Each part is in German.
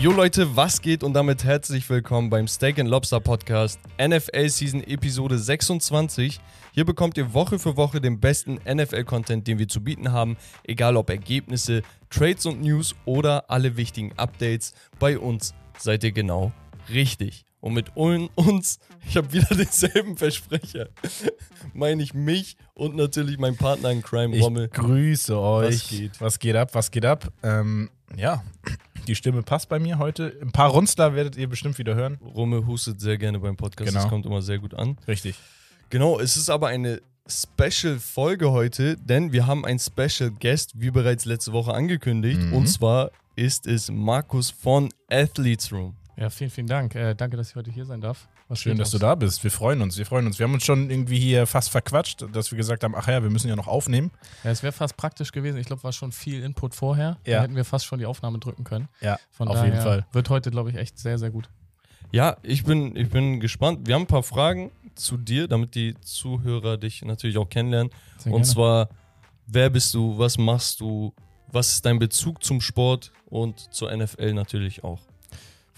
Jo Leute, was geht und damit herzlich willkommen beim Steak and Lobster Podcast NFL Season Episode 26. Hier bekommt ihr Woche für Woche den besten NFL-Content, den wir zu bieten haben, egal ob Ergebnisse, Trades und News oder alle wichtigen Updates. Bei uns seid ihr genau richtig. Und mit uns, ich habe wieder denselben Versprecher, meine ich mich und natürlich meinen Partner in Crime, Ich Rommel. grüße euch. Was geht? Was geht ab? Was geht ab? Ähm, ja, die Stimme passt bei mir heute. Ein paar Runzler werdet ihr bestimmt wieder hören. Rommel hustet sehr gerne beim Podcast, Genau. das kommt immer sehr gut an. Richtig. Genau, es ist aber eine Special-Folge heute, denn wir haben einen Special Guest, wie bereits letzte Woche angekündigt. Mhm. Und zwar ist es Markus von Athletes Room. Ja, vielen, vielen Dank. Äh, danke, dass ich heute hier sein darf. Was Schön, dass du da bist. Wir freuen uns. Wir freuen uns. Wir haben uns schon irgendwie hier fast verquatscht, dass wir gesagt haben, ach ja, wir müssen ja noch aufnehmen. Ja, es wäre fast praktisch gewesen. Ich glaube, war schon viel Input vorher. Ja. Da hätten wir fast schon die Aufnahme drücken können. Ja, Von auf daher jeden Fall. Wird heute, glaube ich, echt sehr, sehr gut. Ja, ich bin, ich bin gespannt. Wir haben ein paar Fragen zu dir, damit die Zuhörer dich natürlich auch kennenlernen. Sehr Und gerne. zwar, wer bist du, was machst du, was ist dein Bezug zum Sport und zur NFL natürlich auch.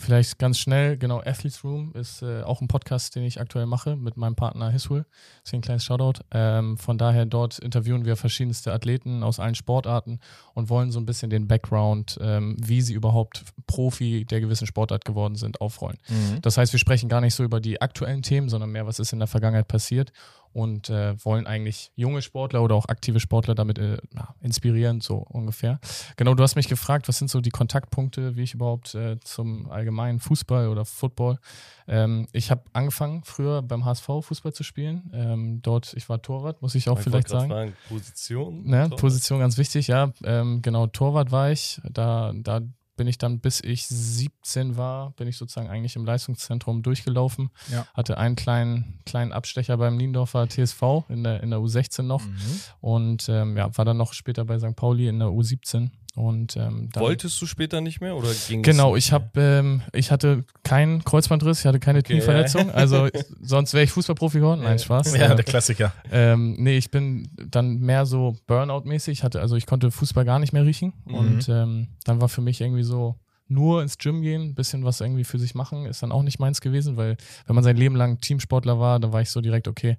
Vielleicht ganz schnell, genau, Athletes Room ist äh, auch ein Podcast, den ich aktuell mache mit meinem Partner Hiswil. Deswegen ein kleines Shoutout. Ähm, von daher, dort interviewen wir verschiedenste Athleten aus allen Sportarten und wollen so ein bisschen den Background, ähm, wie sie überhaupt Profi der gewissen Sportart geworden sind, aufrollen. Das heißt, wir sprechen gar nicht so über die aktuellen Themen, sondern mehr, was ist in der Vergangenheit passiert und äh, wollen eigentlich junge Sportler oder auch aktive Sportler damit äh, inspirieren, so ungefähr. Genau, du hast mich gefragt, was sind so die Kontaktpunkte, wie ich überhaupt äh, zum allgemeinen Fußball oder Football. Ähm, ich habe angefangen früher beim HSV Fußball zu spielen. Ähm, dort, ich war Torwart, muss ich auch Ich vielleicht sagen. Fragen, Position? Ne? Position ganz wichtig, ja. Ähm, genau, Torwart war ich. Da, da bin ich dann, bis ich 17 war, bin ich sozusagen eigentlich im Leistungszentrum durchgelaufen. Ja. Hatte einen kleinen, kleinen Abstecher beim Niendorfer TSV in der, in der U16 noch. Mhm. Und ähm, ja, war dann noch später bei St. Pauli in der U17. Und ähm, dann, Wolltest du später nicht mehr oder ging Genau, es ich habe, ähm, ich hatte keinen Kreuzbandriss, ich hatte keine Okay, Knieverletzung. Also sonst wäre ich Fußballprofi geworden. Nein, Spaß. Ja, Äh, der Klassiker. ähm, nee, ich bin dann mehr so Burnout-mäßig. Hatte, also ich konnte Fußball gar nicht mehr riechen. Mhm. Und ähm, dann war für mich irgendwie so nur ins Gym gehen, ein bisschen was irgendwie für sich machen, ist dann auch nicht meins gewesen, weil wenn man sein Leben lang Teamsportler war, dann war ich so direkt, okay,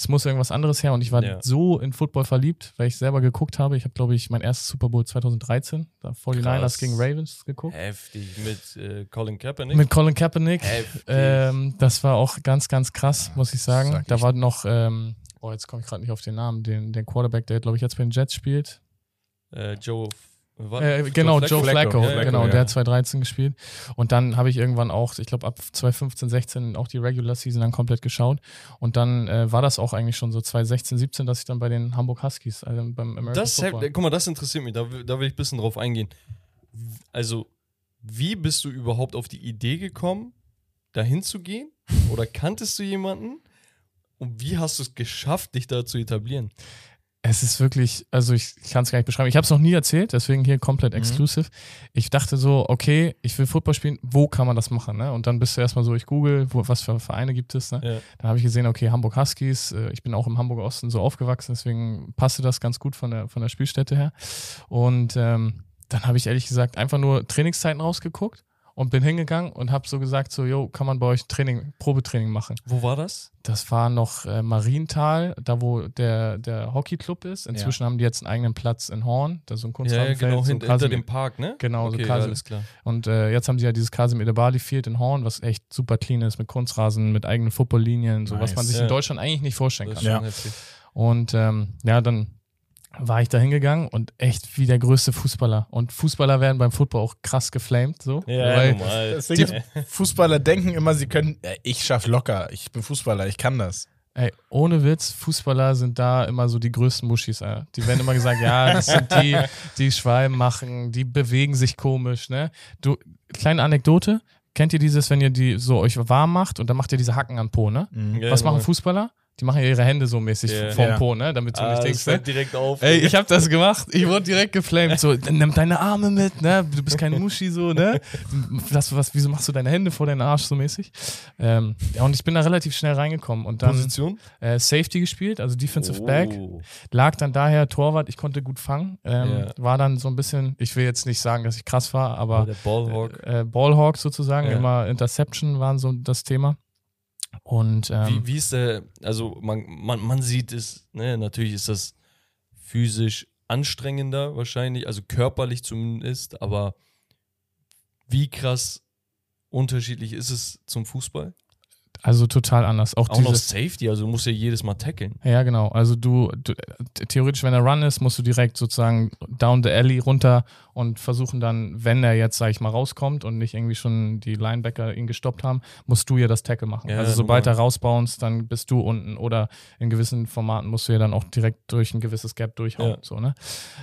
es muss irgendwas anderes her. Und ich war Ja. so in Football verliebt, weil ich selber geguckt habe. Ich habe, glaube ich, mein erstes Super Bowl 2013, da 49ers Krass. gegen Ravens geguckt. Heftig mit äh, Colin Kaepernick. Mit Colin Kaepernick. Ähm, das war auch ganz, ganz krass, muss ich sagen. Sag da ich. war noch, ähm, oh, jetzt komme ich gerade nicht auf den Namen, den, den Quarterback, der glaube ich jetzt bei den Jets spielt. äh, Joe. Äh, genau, Joe Flacco, ja, genau, ja. der hat 2013 gespielt. Und dann habe ich irgendwann auch, ich glaube ab 2015, 16 auch die Regular Season dann komplett geschaut. Und dann äh, war das auch eigentlich schon so 2016, 17, dass ich dann bei den Hamburg Huskies, also beim American Das, Football. guck mal, das interessiert mich, da, will- da will ich ein bisschen drauf eingehen. Also, wie bist du überhaupt auf die Idee gekommen, dahin zu gehen? Oder kanntest du jemanden? Und wie hast du es geschafft, dich da zu etablieren? Es ist wirklich, also ich kann es gar nicht beschreiben. Ich habe es noch nie erzählt, deswegen hier komplett Mhm. exclusive. Ich dachte so, okay, ich will Football spielen, wo kann man das machen? Ne? Und dann bist du erstmal so, ich google, wo, was für Vereine gibt es. Ne? Ja. Dann habe ich gesehen, okay, Hamburg Huskies, äh, ich bin auch im Hamburger Osten so aufgewachsen, deswegen passte das ganz gut von der, von der Spielstätte her. Und ähm, dann habe ich ehrlich gesagt einfach nur Trainingszeiten rausgeguckt und bin hingegangen und habe so gesagt, so, yo, kann man bei euch Training, Probetraining machen? Wo war das? Das war noch äh, Marienthal, da wo der, der Hockeyclub ist. Inzwischen haben die jetzt einen eigenen Platz in Horn, da ist so ein Ja, ja, Kunstrasenfeld. genau, so hint, hinter dem Park, ne? Genau, so okay, ja, Kasim- alles klar. Und äh, jetzt haben sie ja dieses Kasim Edebali Field in Horn, was echt super clean ist, mit Kunstrasen, mit eigenen Footballlinien, so was Nice. man sich Ja. in Deutschland eigentlich nicht vorstellen Das kann. Ja. schon heftig. Und ähm, ja, dann war ich da hingegangen und echt wie der größte Fußballer. Und Fußballer werden beim Football auch krass geflamed, so. weil, normal. Ist, Fußballer denken immer, sie können, ich schaff locker, ich bin Fußballer, ich kann das. Ey, ohne Witz, Fußballer sind da immer so die größten Muschis. Alter. Die werden immer gesagt, ja, das sind die, die Schwalben machen, die bewegen sich komisch, ne? Du, kleine Anekdote, kennt ihr dieses, wenn ihr die so euch warm macht und dann macht ihr diese Hacken an Po, ne? Mhm. Ja, Was machen. Fußballer? Die machen ja ihre Hände so mäßig vorm Ja. Po, ne? Damit du Ah, nicht das denkst, fällt ne? direkt auf. Ey, ich habe das gemacht. Ich wurde direkt geflamed. So, nimm deine Arme mit, ne? Du bist kein Muschi, so, ne? Das, was, wieso machst du deine Hände vor deinen Arsch so mäßig? Ähm, ja, und ich bin da relativ schnell reingekommen und dann Position? äh, Safety gespielt, also Defensive Oh. Back. Lag dann daher Torwart, ich konnte gut fangen. Ähm, Ja. War dann so ein bisschen, ich will jetzt nicht sagen, dass ich krass war, aber der Ballhawk. äh, Ballhawk sozusagen, Ja. immer Interception waren so das Thema. Und ähm, Wie, wie ist der, also man, man, man sieht es, ne, natürlich ist das physisch anstrengender wahrscheinlich, also körperlich zumindest, aber wie krass unterschiedlich ist es zum Fußball? Also total anders. Auch, Auch noch Safety, also du musst ja jedes Mal tackeln. Ja, genau. Also du, du theoretisch, wenn er Run ist, musst du direkt sozusagen down the alley runter und versuchen dann, wenn er jetzt, sag ich mal, rauskommt und nicht irgendwie schon die Linebacker ihn gestoppt haben, musst du ja das Tackle machen. Ja, also sobald er rausbounced, dann bist du unten oder in gewissen Formaten musst du ja dann auch direkt durch ein gewisses Gap durchhauen. Ja. So, ne?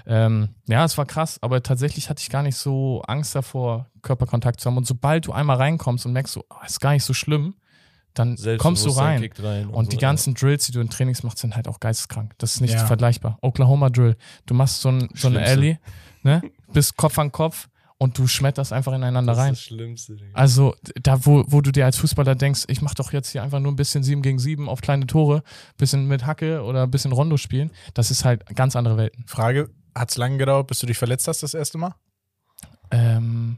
ähm, ja, es war krass, aber tatsächlich hatte ich gar nicht so Angst davor, Körperkontakt zu haben. Und sobald du einmal reinkommst und merkst, so, oh, ist gar nicht so schlimm, dann kommst du rein. rein Und die so, ganzen Drills, die du in Trainings machst, sind halt auch geisteskrank. Das ist nicht Ja. vergleichbar. Oklahoma Drill. Du machst so, ein, so eine. Alley, ne? Bist Kopf an Kopf und du schmetterst einfach ja. ineinander Das ist rein. das Schlimmste. Digga. Also da, wo, wo du dir als Fußballer denkst, ich mach doch jetzt hier einfach nur ein bisschen 7 gegen 7 auf kleine Tore, bisschen mit Hacke oder ein bisschen Rondo spielen, das ist halt ganz andere Welten. Frage: Hat es lange gedauert, bis du dich verletzt hast das erste Mal? Ähm,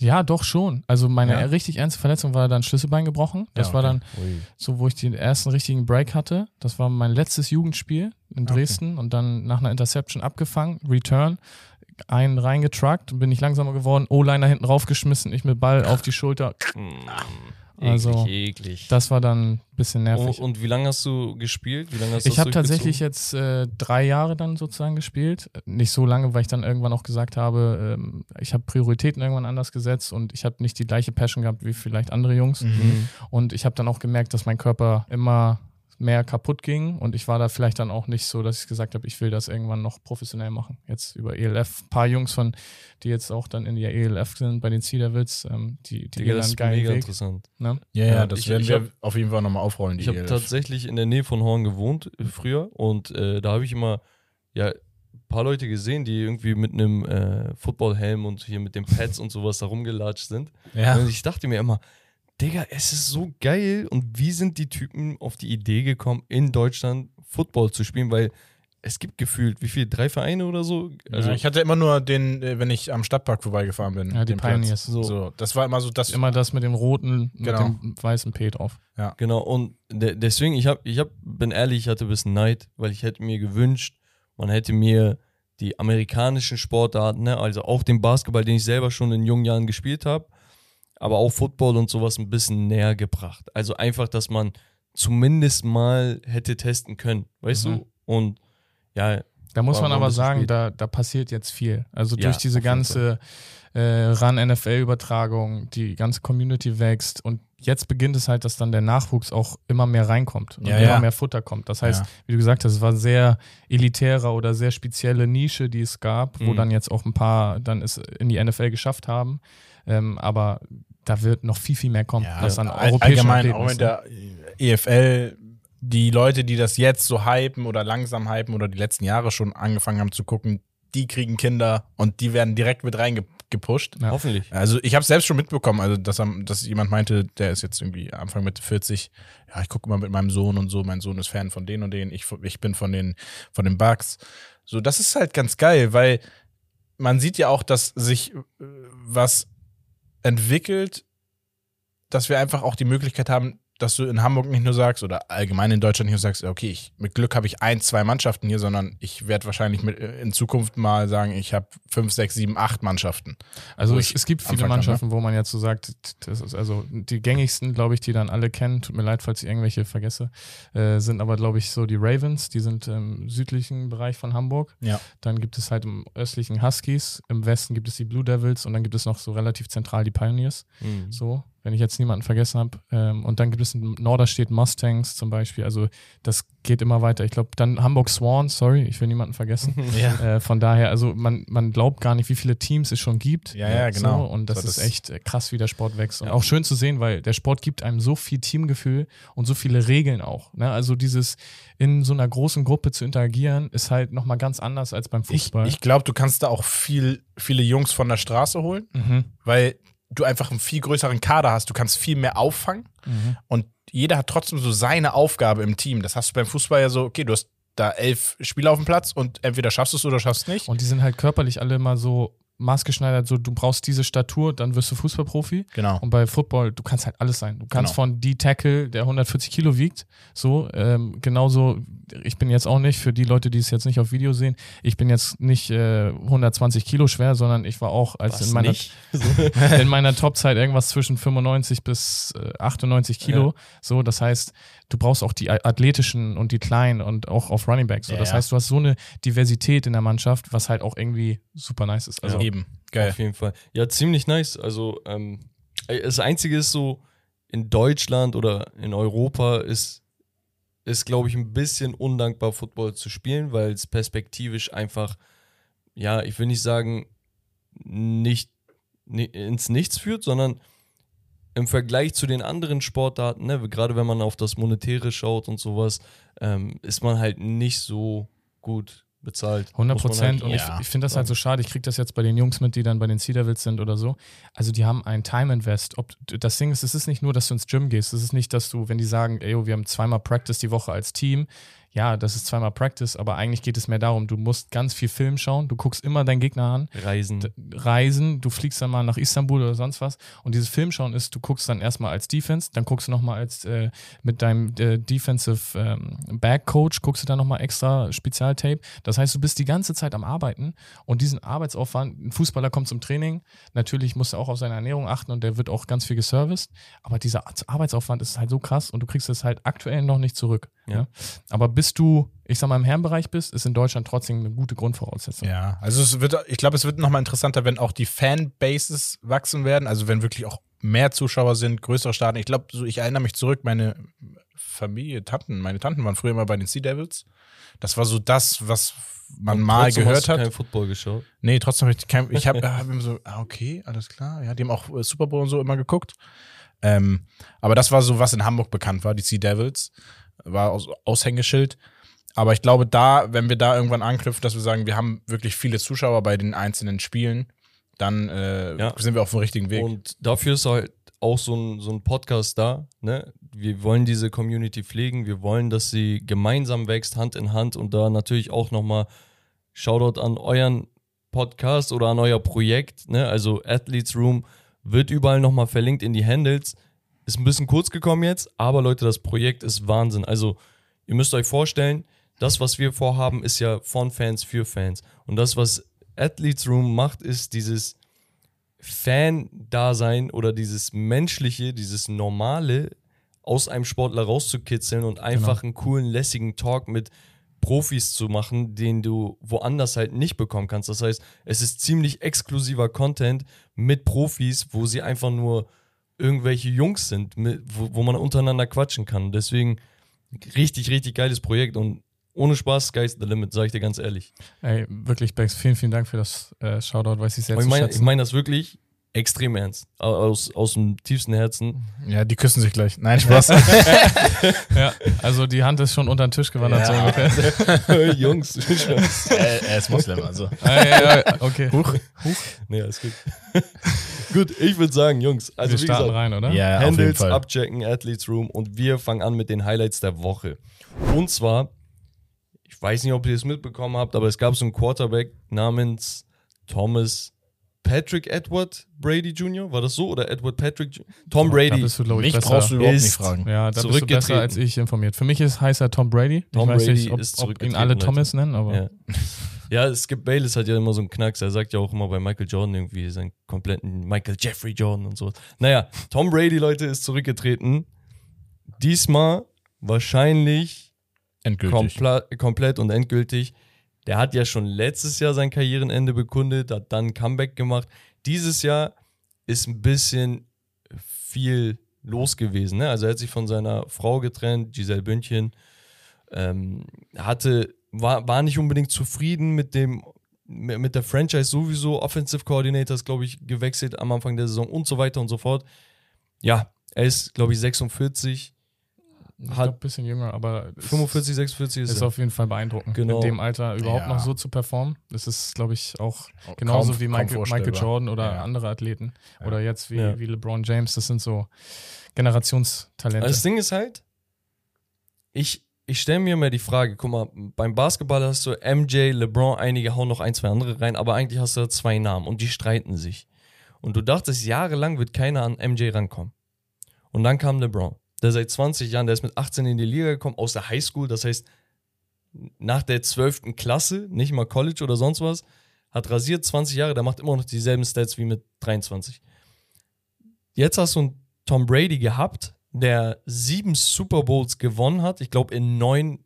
ja, doch schon. Also meine Ja? richtig ernste Verletzung war dann Schlüsselbein gebrochen. Das Ja, war okay. dann Ui. so, wo ich den ersten richtigen Break hatte. Das war mein letztes Jugendspiel in Okay. Dresden und dann nach einer Interception abgefangen, Return, einen reingetruckt, bin ich langsamer geworden, O-Liner hinten raufgeschmissen, ich mit Ball auf die Schulter. Also, eklig, eklig. Das war dann ein bisschen nervig. und wie lange hast du gespielt? Wie lange hast du ich habe tatsächlich jetzt äh, drei Jahre dann sozusagen gespielt. Nicht so lange, weil ich dann irgendwann auch gesagt habe, ähm, ich habe Prioritäten irgendwann anders gesetzt und ich habe nicht die gleiche Passion gehabt wie vielleicht andere Jungs. Mhm. Und ich habe dann auch gemerkt, dass mein Körper immer mehr kaputt ging und ich war da vielleicht dann auch nicht so, dass ich gesagt habe, ich will das irgendwann noch professionell machen. Jetzt über ELF, ein paar Jungs von, die jetzt auch dann in der ELF sind, bei den Devils, ähm, die, die Digga, gehen das ist mega Weg. interessant. Ne? Ja, ja, das ich- werden ich wir hab- auf jeden Fall nochmal aufrollen. Die Ich habe tatsächlich in der Nähe von Horn gewohnt äh, früher und äh, da habe ich immer ja ein paar Leute gesehen, die irgendwie mit einem äh, Footballhelm und hier mit den Pads und sowas da rumgelatscht sind. ja. Und ich dachte mir immer, Digga, es ist so geil und wie sind die Typen auf die Idee gekommen, in Deutschland Football zu spielen, weil es gibt gefühlt, wie viel, drei Vereine oder so? Also ja, ich hatte immer nur den, äh, wenn ich am Stadtpark vorbeigefahren bin. Ja, die. Pioneers. So. so. Das war immer so das. Immer das mit dem roten, Genau. mit dem weißen P drauf. Genau, und de deswegen, ich hab, ich hab, bin ehrlich, ich hatte ein bisschen Neid, weil ich hätte mir gewünscht, man hätte mir die amerikanischen Sportarten, ne, also auch den Basketball, den ich selber schon in jungen Jahren gespielt habe, aber auch Football und sowas ein bisschen näher gebracht. Also einfach, dass man zumindest mal hätte testen können, weißt Mhm. du? Und ja, Da muss man aber sagen, spät. da, da passiert jetzt viel. Also Ja, durch diese ganze äh, Run-NFL-Übertragung, die ganze Community wächst und jetzt beginnt es halt, dass dann der Nachwuchs auch immer mehr reinkommt und Ja, immer ja. mehr Futter kommt. Das heißt, wie du gesagt hast, es war sehr elitärer oder sehr spezielle Nische, die es gab, wo Mhm. dann jetzt auch ein paar dann es in die NFL geschafft haben. Ähm, aber da wird noch viel, viel mehr kommen, Ja, was an all- allgemein Athleten auch mit ne? der EFL, die Leute, die das jetzt so hypen oder langsam hypen oder die letzten Jahre schon angefangen haben zu gucken, die kriegen Kinder und die werden direkt mit reingepusht. Ja. hoffentlich. Also ich habe selbst schon mitbekommen, also dass, dass jemand meinte, der ist jetzt irgendwie Anfang Mitte 40, ja, ich gucke mal mit meinem Sohn und so, mein Sohn ist Fan von denen und denen, ich, ich bin von den, von den Bugs. So, das ist halt ganz geil, weil man sieht ja auch, dass sich äh, was entwickelt, dass wir einfach auch die Möglichkeit haben, dass du in Hamburg nicht nur sagst oder allgemein in Deutschland nicht nur sagst, okay, ich, mit Glück habe ich ein, zwei Mannschaften hier, sondern ich werde wahrscheinlich mit, äh, in Zukunft mal sagen, ich habe fünf, sechs, sieben, acht Mannschaften. Also es, es gibt viele anfangen kann, ne? Mannschaften, wo man jetzt so sagt, das ist also die gängigsten, glaube ich, die dann alle kennen. Tut mir leid, falls ich irgendwelche vergesse. Äh, sind aber, glaube ich, so die Ravens, die sind im südlichen Bereich von Hamburg. Ja. Dann gibt es halt im östlichen Huskies, im Westen gibt es die Blue Devils und dann gibt es noch so relativ zentral die Pioneers. Mhm. So. Wenn ich jetzt niemanden vergessen habe. Ähm, und dann gibt es in Norderstedt Mustangs zum Beispiel. Also das geht immer weiter. Ich glaube, dann Hamburg Swans, sorry, ich will niemanden vergessen. Ja. Äh, von daher, also man, man glaubt gar nicht, wie viele Teams es schon gibt. Ja, ja, genau. So, und das, So, das- ist echt äh, krass, wie der Sport wächst. Und Ja. auch schön zu sehen, weil der Sport gibt einem so viel Teamgefühl und so viele Regeln auch. Ne? Also dieses in so einer großen Gruppe zu interagieren, ist halt nochmal ganz anders als beim Ich, Fußball. ich glaube, du kannst da auch viel, viele Jungs von der Straße holen, mhm. weil du einfach einen viel größeren Kader hast. Du kannst viel mehr auffangen Mhm. und jeder hat trotzdem so seine Aufgabe im Team. Das hast du beim Fußball ja so, okay, du hast da elf Spieler auf dem Platz und entweder schaffst du es oder schaffst es nicht. Und die sind halt körperlich alle mal so maßgeschneidert, so du brauchst diese Statur, dann wirst du Fußballprofi. Genau. Und bei Football, du kannst halt alles sein. Du kannst Genau. von D-Tackle, der 140 Kilo wiegt, so, ähm, genauso, ich bin jetzt auch nicht, für die Leute, die es jetzt nicht auf Video sehen, ich bin jetzt nicht äh, 120 Kilo schwer, sondern ich war auch als Was in meiner, in meiner Topzeit irgendwas zwischen 95 bis äh, 98 Kilo. So, das heißt, du brauchst auch die athletischen und die kleinen und auch auf Running Backs. So, Ja, das ja. heißt, du hast so eine Diversität in der Mannschaft, was halt auch irgendwie super nice ist. Also, Eben. Geil. Auf jeden Fall. Ja, ziemlich nice. Also, ähm, das Einzige ist so, in Deutschland oder in Europa ist, ist glaube ich, ein bisschen undankbar, Football zu spielen, weil es perspektivisch einfach, ja, ich will nicht sagen, nicht, ni- ins Nichts führt, sondern im Vergleich zu den anderen Sportarten, ne, gerade wenn man auf das Monetäre schaut und sowas, ähm, ist man halt nicht so gut bezahlt. 100 muss man Prozent. halt Und ich, ja, ich finde das halt so schade. Ich kriege das jetzt bei den Jungs mit, die dann bei den Sea Devils sind oder so. Also die haben ein Time Invest. Ob, das Ding ist, es ist nicht nur, dass du ins Gym gehst. Es ist nicht, dass du, wenn die sagen, ey, yo, wir haben zweimal Practice die Woche als Team. Ja, das ist zweimal Practice, aber eigentlich geht es mehr darum, du musst ganz viel Film schauen. Du guckst immer deinen Gegner an. Reisen. Reisen, du fliegst dann mal nach Istanbul oder sonst was. Und dieses Filmschauen ist, du guckst dann erstmal als Defense, dann guckst du nochmal als äh, mit deinem äh, Defensive ähm, Back Coach, guckst du dann nochmal extra Spezialtape. Das heißt, du bist die ganze Zeit am Arbeiten und diesen Arbeitsaufwand, ein Fußballer kommt zum Training, natürlich muss er auch auf seine Ernährung achten und der wird auch ganz viel geserviced, aber dieser Arbeitsaufwand ist halt so krass und du kriegst es halt aktuell noch nicht zurück. Ja. Ja. Aber bis du, ich sag mal, im Herrenbereich bist, ist in Deutschland trotzdem eine gute Grundvoraussetzung. Ja, also es wird, ich glaube, es wird nochmal interessanter, wenn auch die Fanbases wachsen werden. Also wenn wirklich auch mehr Zuschauer sind, größere Staaten. Ich glaube, so, ich erinnere mich zurück, meine Familie, Tanten, meine Tanten waren früher immer bei den Sea Devils. Das war so das, was man Und mal gehört hast du hat. kein Football geschaut. Nee, trotzdem habe ich kein, ich habe hab immer so, ah, okay, alles klar. Ja, die haben auch äh, Super Bowl und so immer geguckt. Ähm, aber das war so, was in Hamburg bekannt war, die Sea Devils. War aus, Aushängeschild. Aber ich glaube, da, wenn wir da irgendwann anknüpfen, dass wir sagen, wir haben wirklich viele Zuschauer bei den einzelnen Spielen, dann äh, Ja. sind wir auf dem richtigen Weg. Und dafür ist halt auch so ein, so ein Podcast da. Ne? Wir wollen diese Community pflegen. Wir wollen, dass sie gemeinsam wächst, Hand in Hand. Und da natürlich auch nochmal Shoutout an euren Podcast oder an euer Projekt. Ne? Also Athletes Room wird überall nochmal verlinkt in die Handles. Ist ein bisschen kurz gekommen jetzt, aber Leute, das Projekt ist Wahnsinn. Also ihr müsst euch vorstellen, das, was wir vorhaben, ist ja von Fans für Fans. Und das, was Athletes Room macht, ist dieses Fan-Dasein oder dieses Menschliche, dieses Normale aus einem Sportler rauszukitzeln und einfach einen coolen, lässigen Talk mit Profis zu machen, den du woanders halt nicht bekommen kannst. Das heißt, es ist ziemlich exklusiver Content mit Profis, wo sie einfach nur irgendwelche Jungs sind, mit, wo, wo man untereinander quatschen kann. Deswegen richtig, richtig geiles Projekt und ohne Spaß, Sky's the Limit, sag ich dir ganz ehrlich. Ey, wirklich, Bex, vielen, vielen Dank für das äh, Shoutout, weiß ich sehr zu ich meine ich schätzen. mein das wirklich extrem ernst. Aus, aus dem tiefsten Herzen. ja, die küssen sich gleich. Nein, Spaß. ja, also die Hand ist schon unter den Tisch gewandert, so Ja. ungefähr. Jungs. er, er ist Muslim, also. ah, ja, ja, okay. Huch. nee, alles gut. gut, ich würde sagen, Jungs, also Wir wie starten gesagt, rein, oder? Ja, auf jeden Handles abchecken, Athletes Room und wir fangen an mit den Highlights der Woche. Und zwar, ich weiß nicht, ob ihr es mitbekommen habt, aber es gab so einen Quarterback namens Thomas Patrick Edward Brady Jr. War das so? Oder Edward Patrick? Jr.? Tom Da Brady. bist du, glaube ich, Mich besser. brauchst du überhaupt nicht ist- fragen. ja, da bist du zurückgetreten. besser als ich informiert. Für mich ist, heißt er Tom Brady. Tom ich weiß Brady nicht, ob, ist ob ihn zurückgetreten, alle Leute. Thomas nennen, aber Ja. ja, Skip Bayless hat ja immer so einen Knacks. Er sagt ja auch immer bei Michael Jordan irgendwie seinen kompletten Michael Jeffrey Jordan und so. Naja, Tom Brady, Leute, ist zurückgetreten. Diesmal wahrscheinlich Endgültig. kompla- komplett und endgültig. Der hat ja schon letztes Jahr sein Karrierenende bekundet, hat dann ein Comeback gemacht. Dieses Jahr ist ein bisschen viel los gewesen. Ne? Also er hat sich von seiner Frau getrennt, Giselle Bündchen, ähm, hatte, war, war nicht unbedingt zufrieden mit dem mit der Franchise sowieso, Offensive Coordinator ist, glaube ich, gewechselt am Anfang der Saison und so weiter und so fort. Ja, er ist, glaube ich, 46. Ich hat ein bisschen jünger, aber 45, 46 ist, ist auf jeden Fall beeindruckend, genau. in dem Alter überhaupt ja. noch so zu performen. Das ist, glaube ich, auch genauso kaum, wie Michael, Michael, Jordan oder ja. andere Athleten. Ja. Oder jetzt wie, wie LeBron James. Das sind so Generationstalente. Also das Ding ist halt, ich, ich stelle mir immer die Frage, guck mal, beim Basketball hast du MJ, LeBron, einige hauen noch ein, zwei andere rein, aber eigentlich hast du da zwei Namen und die streiten sich. Und du dachtest, jahrelang wird keiner an MJ rankommen. Und dann kam LeBron, der seit 20 Jahren, der ist mit 18 in die Liga gekommen, aus der Highschool, das heißt, nach der 12. Klasse, nicht mal College oder sonst was, hat rasiert 20 Jahre, der macht immer noch dieselben Stats wie mit 23. Jetzt hast du einen Tom Brady gehabt, der sieben Super Bowls gewonnen hat, ich glaube in neun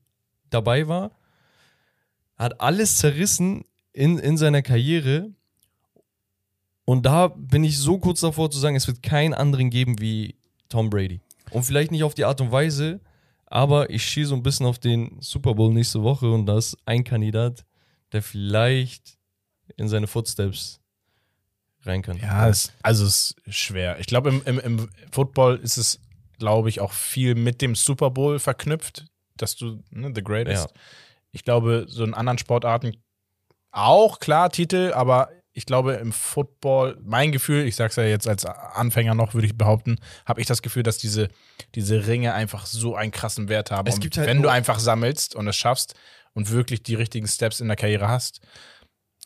dabei war, hat alles zerrissen in, in seiner Karriere. Und da bin ich so kurz davor zu sagen, es wird keinen anderen geben wie Tom Brady. Und vielleicht nicht auf die Art und Weise, aber ich schieße so ein bisschen auf den Super Bowl nächste Woche und da ist ein Kandidat, der vielleicht in seine Footsteps rein kann. Ja, es, also es ist schwer. Ich glaube, im, im, im Football ist es glaube ich, auch viel mit dem Super Bowl verknüpft, dass du ne, The Greatest. Ja. Ich glaube, so in anderen Sportarten auch klar Titel, aber ich glaube im Football, mein Gefühl, ich sag's ja jetzt als Anfänger noch, würde ich behaupten, habe ich das Gefühl, dass diese, diese Ringe einfach so einen krassen Wert haben. Es gibt halt wenn du einfach sammelst und es schaffst und wirklich die richtigen Steps in der Karriere hast,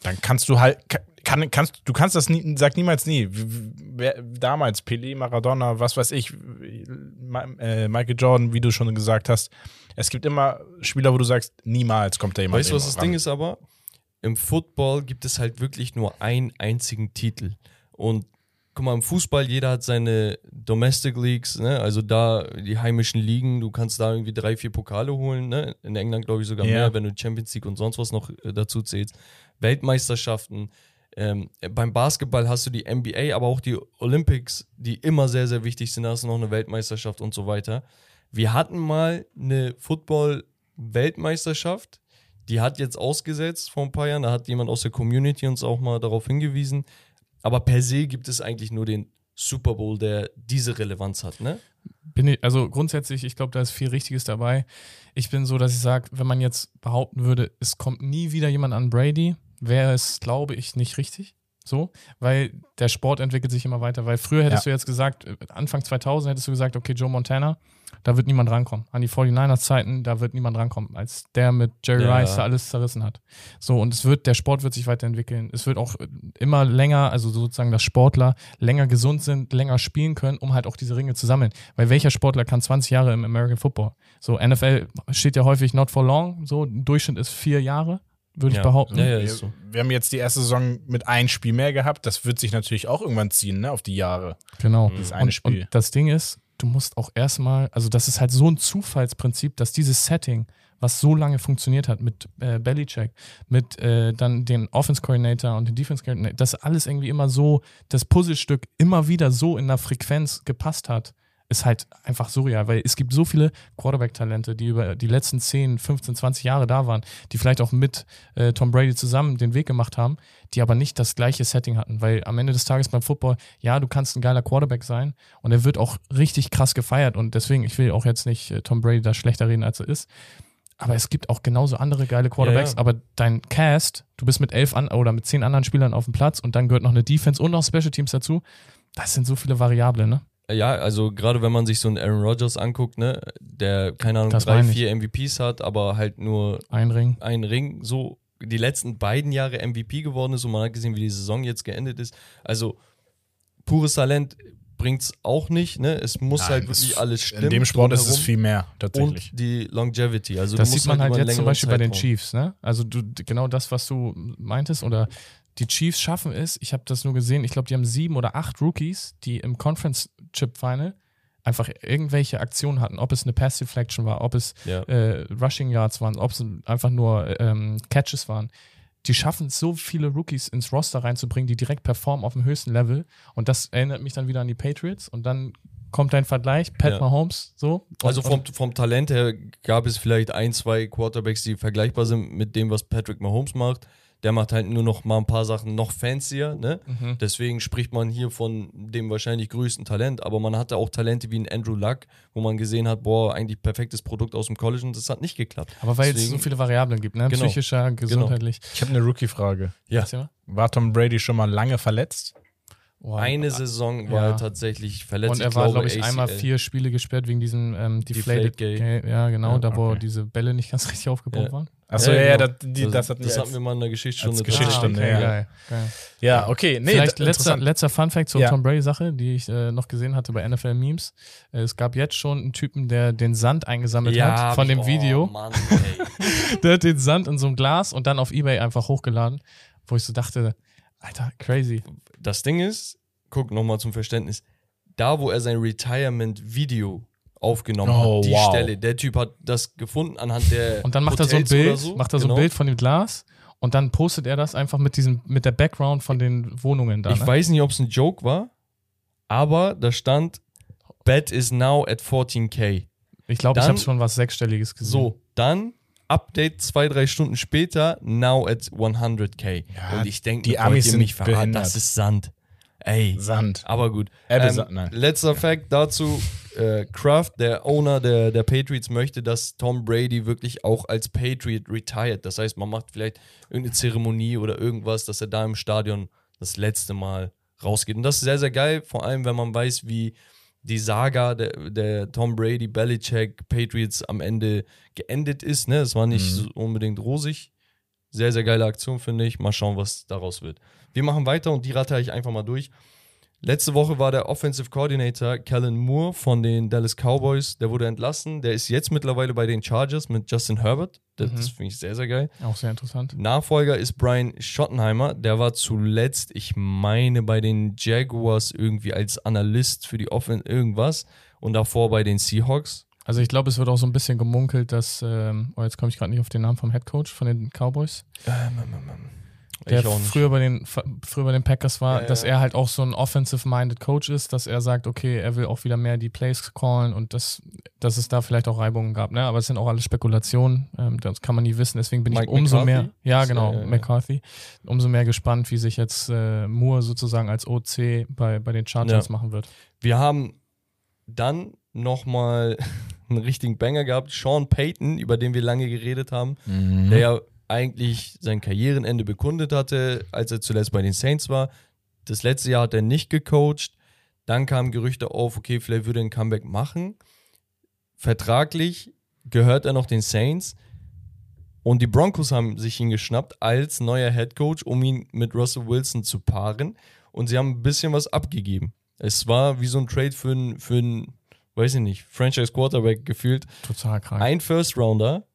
dann kannst du halt, kann, kannst, du kannst das nie, sag niemals nie. Wer, damals, Pelé, Maradona, was weiß ich, äh, Michael Jordan, wie du schon gesagt hast. Es gibt immer Spieler, wo du sagst, niemals kommt da jemand Weißt du, was das Ding ist aber? Im Football gibt es halt wirklich nur einen einzigen Titel. Und guck mal, im Fußball, jeder hat seine Domestic Leagues, ne? also da die heimischen Ligen, du kannst da irgendwie drei, vier Pokale holen, ne? in England glaube ich sogar yeah. mehr, wenn du Champions League und sonst was noch äh, dazu zählst. Weltmeisterschaften, ähm, beim Basketball hast du die NBA, aber auch die Olympics, die immer sehr, sehr wichtig sind. Da hast du noch eine Weltmeisterschaft und so weiter. Wir hatten mal eine Football-Weltmeisterschaft, die hat jetzt ausgesetzt vor ein paar Jahren. Da hat jemand aus der Community uns auch mal darauf hingewiesen. Aber per se gibt es eigentlich nur den Super Bowl, der diese Relevanz hat, ne? Bin ich, also grundsätzlich, ich glaube, da ist viel Richtiges dabei. Ich bin so, dass ich sage, wenn man jetzt behaupten würde, es kommt nie wieder jemand an Brady, wäre es, glaube ich, nicht richtig. So, weil der Sport entwickelt sich immer weiter. Weil früher hättest ja. du jetzt gesagt, äh, Anfang 2000 hättest du gesagt, okay, Joe Montana, da wird niemand rankommen. An die 49ers-Zeiten, da wird niemand rankommen, als der mit Jerry ja. Rice da alles zerrissen hat. So, und es wird, der Sport wird sich weiterentwickeln. Es wird auch immer länger, also sozusagen, dass Sportler länger gesund sind, länger spielen können, um halt auch diese Ringe zu sammeln. Weil welcher Sportler kann 20 Jahre im American Football? So, NFL steht ja häufig not for long, so, Durchschnitt ist vier Jahre würde ja. ich behaupten. Ja, ja, so. Wir haben jetzt die erste Saison mit einem Spiel mehr gehabt. Das wird sich natürlich auch irgendwann ziehen, ne, auf die Jahre. Genau. Das eine und, Spiel. Und das Ding ist, du musst auch erstmal, also das ist halt so ein Zufallsprinzip, dass dieses Setting, was so lange funktioniert hat mit äh, Bellycheck, mit äh, dann den Offense Coordinator und den Defense Coordinator, dass alles irgendwie immer so, das Puzzlestück immer wieder so in der Frequenz gepasst hat ist halt einfach surreal, weil es gibt so viele Quarterback-Talente, die über die letzten 10, 15, 20 Jahre da waren, die vielleicht auch mit äh, Tom Brady zusammen den Weg gemacht haben, die aber nicht das gleiche Setting hatten, weil am Ende des Tages beim Football, ja, du kannst ein geiler Quarterback sein und er wird auch richtig krass gefeiert und deswegen, ich will auch jetzt nicht äh, Tom Brady da schlechter reden, als er ist, aber es gibt auch genauso andere geile Quarterbacks, ja, ja. aber dein Cast, du bist mit elf an oder mit zehn anderen Spielern auf dem Platz und dann gehört noch eine Defense und noch Special Teams dazu. Das sind so viele Variablen, ne? Ja, also gerade wenn man sich so einen Aaron Rodgers anguckt, ne, der, keine Ahnung, das drei, vier MVPs hat, aber halt nur ein Ring. Ein Ring, so die letzten beiden Jahre MVP geworden ist und man hat gesehen, wie die Saison jetzt geendet ist. Also pures Talent bringt es auch nicht, ne? Es muss Nein, halt wirklich alles stimmen. In dem Sport ist es viel mehr, tatsächlich. Und die Longevity. Also das sieht man halt, halt jetzt zum Beispiel bei den Chiefs, ne? Also du, genau das, was du meintest, oder die Chiefs schaffen es, ich habe das nur gesehen, ich glaube, die haben sieben oder acht Rookies, die im Conference Chip Final einfach irgendwelche Aktionen hatten, ob es eine Pass Deflection war, ob es ja. äh, Rushing Yards waren, ob es einfach nur ähm, Catches waren. die schaffen es, so viele Rookies ins Roster reinzubringen, die direkt performen auf dem höchsten Level. Und das erinnert mich dann wieder an die Patriots. Und dann kommt dein Vergleich, Pat Ja. Mahomes, so. Und, Also vom, vom Talent her gab es vielleicht ein, zwei Quarterbacks, die vergleichbar sind mit dem, was Patrick Mahomes macht. Der macht halt nur noch mal ein paar Sachen noch fancier, ne? Mhm. Deswegen spricht man hier von dem wahrscheinlich größten Talent, aber man hatte auch Talente wie ein Andrew Luck, wo man gesehen hat, boah, eigentlich perfektes Produkt aus dem College und das hat nicht geklappt. aber weil es Deswegen- so viele Variablen gibt, ne? Genau. Psychischer, gesundheitlich. Ich habe eine Rookie-Frage. Ja. War Tom Brady schon mal lange verletzt? Oh, Eine Saison war Ja. er tatsächlich verletzt. Und er war, glaube ich, ACL. einmal vier Spiele gesperrt wegen diesem ähm, Deflated Deflate Gate. Ja, genau, Ja, da wo okay. diese Bälle nicht ganz richtig aufgebaut Ja. waren. Achso, Ja, ja, ja, genau. das, die, das, hatten wir das hatten wir mal in der Geschichtsstunde. als Geschichtsstunde, okay, ja. geil, geil. Ja, okay. Nee, Vielleicht letzter, letzter Funfact zur Ja. Tom Brady-Sache, die ich äh, noch gesehen hatte bei NFL Memes. Äh, es gab jetzt schon einen Typen, der den Sand eingesammelt Ja, hat von dem oh, Video. Mann, ey. Der hat den Sand in so einem Glas und dann auf Ebay einfach hochgeladen, wo ich so dachte, Alter, crazy. das Ding ist, guck nochmal zum Verständnis, da wo er sein Retirement-Video aufgenommen Oh, hat, die wow. Stelle, der Typ hat das gefunden anhand der Und dann macht er so ein Hotels Bild, so. macht er so Genau. ein Bild von dem Glas und dann postet er das einfach mit diesem, mit der Background von den Wohnungen da. Ich ne? weiß nicht, ob es ein Joke war, aber da stand, Bet is now at 14k. Ich glaube, ich habe schon was Sechsstelliges gesehen. So, dann Update zwei, drei Stunden später, now at 100k. Ja, Und ich denke, die Amis sind mich behindert. Das ist Sand. Ey, Sand. aber gut. Ähm, Sand, nein. Letzter Fact dazu: äh, Kraft, der Owner der, der Patriots, möchte, dass Tom Brady wirklich auch als Patriot retired. Das heißt, man macht vielleicht irgendeine Zeremonie oder irgendwas, dass er da im Stadion das letzte Mal rausgeht. Und das ist sehr, sehr geil, vor allem wenn man weiß, wie die Saga der, der Tom Brady, Belichick, Patriots am Ende geendet ist. Ne? Es war nicht Mhm. so unbedingt rosig. Sehr, sehr geile Aktion, finde ich. Mal schauen, was daraus wird. Wir machen weiter und die ratter ich einfach mal durch. Letzte Woche war der Offensive Coordinator Kellen Moore von den Dallas Cowboys. Der wurde entlassen. Der ist jetzt mittlerweile bei den Chargers mit Justin Herbert. Das, Mhm. das finde ich sehr, sehr geil. Auch sehr interessant. Nachfolger ist Brian Schottenheimer. Der war zuletzt, ich meine, bei den Jaguars irgendwie als Analyst für die Offense irgendwas. Und davor bei den Seahawks. Also ich glaube, es wird auch so ein bisschen gemunkelt, dass, ähm, oh, jetzt komme ich gerade nicht auf den Namen vom Head Coach von den Cowboys, der ich auch nicht. früher bei den früher bei den Packers war, Ja, dass ja. er halt auch so ein offensive-minded Coach ist, dass er sagt, okay, er will auch wieder mehr die Plays callen und dass, dass es da vielleicht auch Reibungen gab. Ne? Aber es sind auch alles Spekulationen, ähm, das kann man nie wissen. Deswegen bin Mike ich umso McCarthy? mehr, ja genau, äh, McCarthy, umso mehr gespannt, wie sich jetzt äh, Moore sozusagen als OC bei, bei den Chargers Ja. machen wird. Wir haben dann nochmal einen richtigen Banger gehabt. Sean Payton, über den wir lange geredet haben, Mhm. der ja eigentlich sein Karrierenende bekundet hatte, als er zuletzt bei den Saints war. Das letzte Jahr hat er nicht gecoacht. Dann kamen Gerüchte auf, okay, vielleicht würde er ein Comeback machen. Vertraglich gehört er noch den Saints. Und die Broncos haben sich ihn geschnappt als neuer Head Coach, um ihn mit Russell Wilson zu paaren. Und sie haben ein bisschen was abgegeben. Es war wie so ein Trade für einen, für einen weiß ich nicht, Franchise Quarterback gefühlt. Total krank. Ein First Rounder,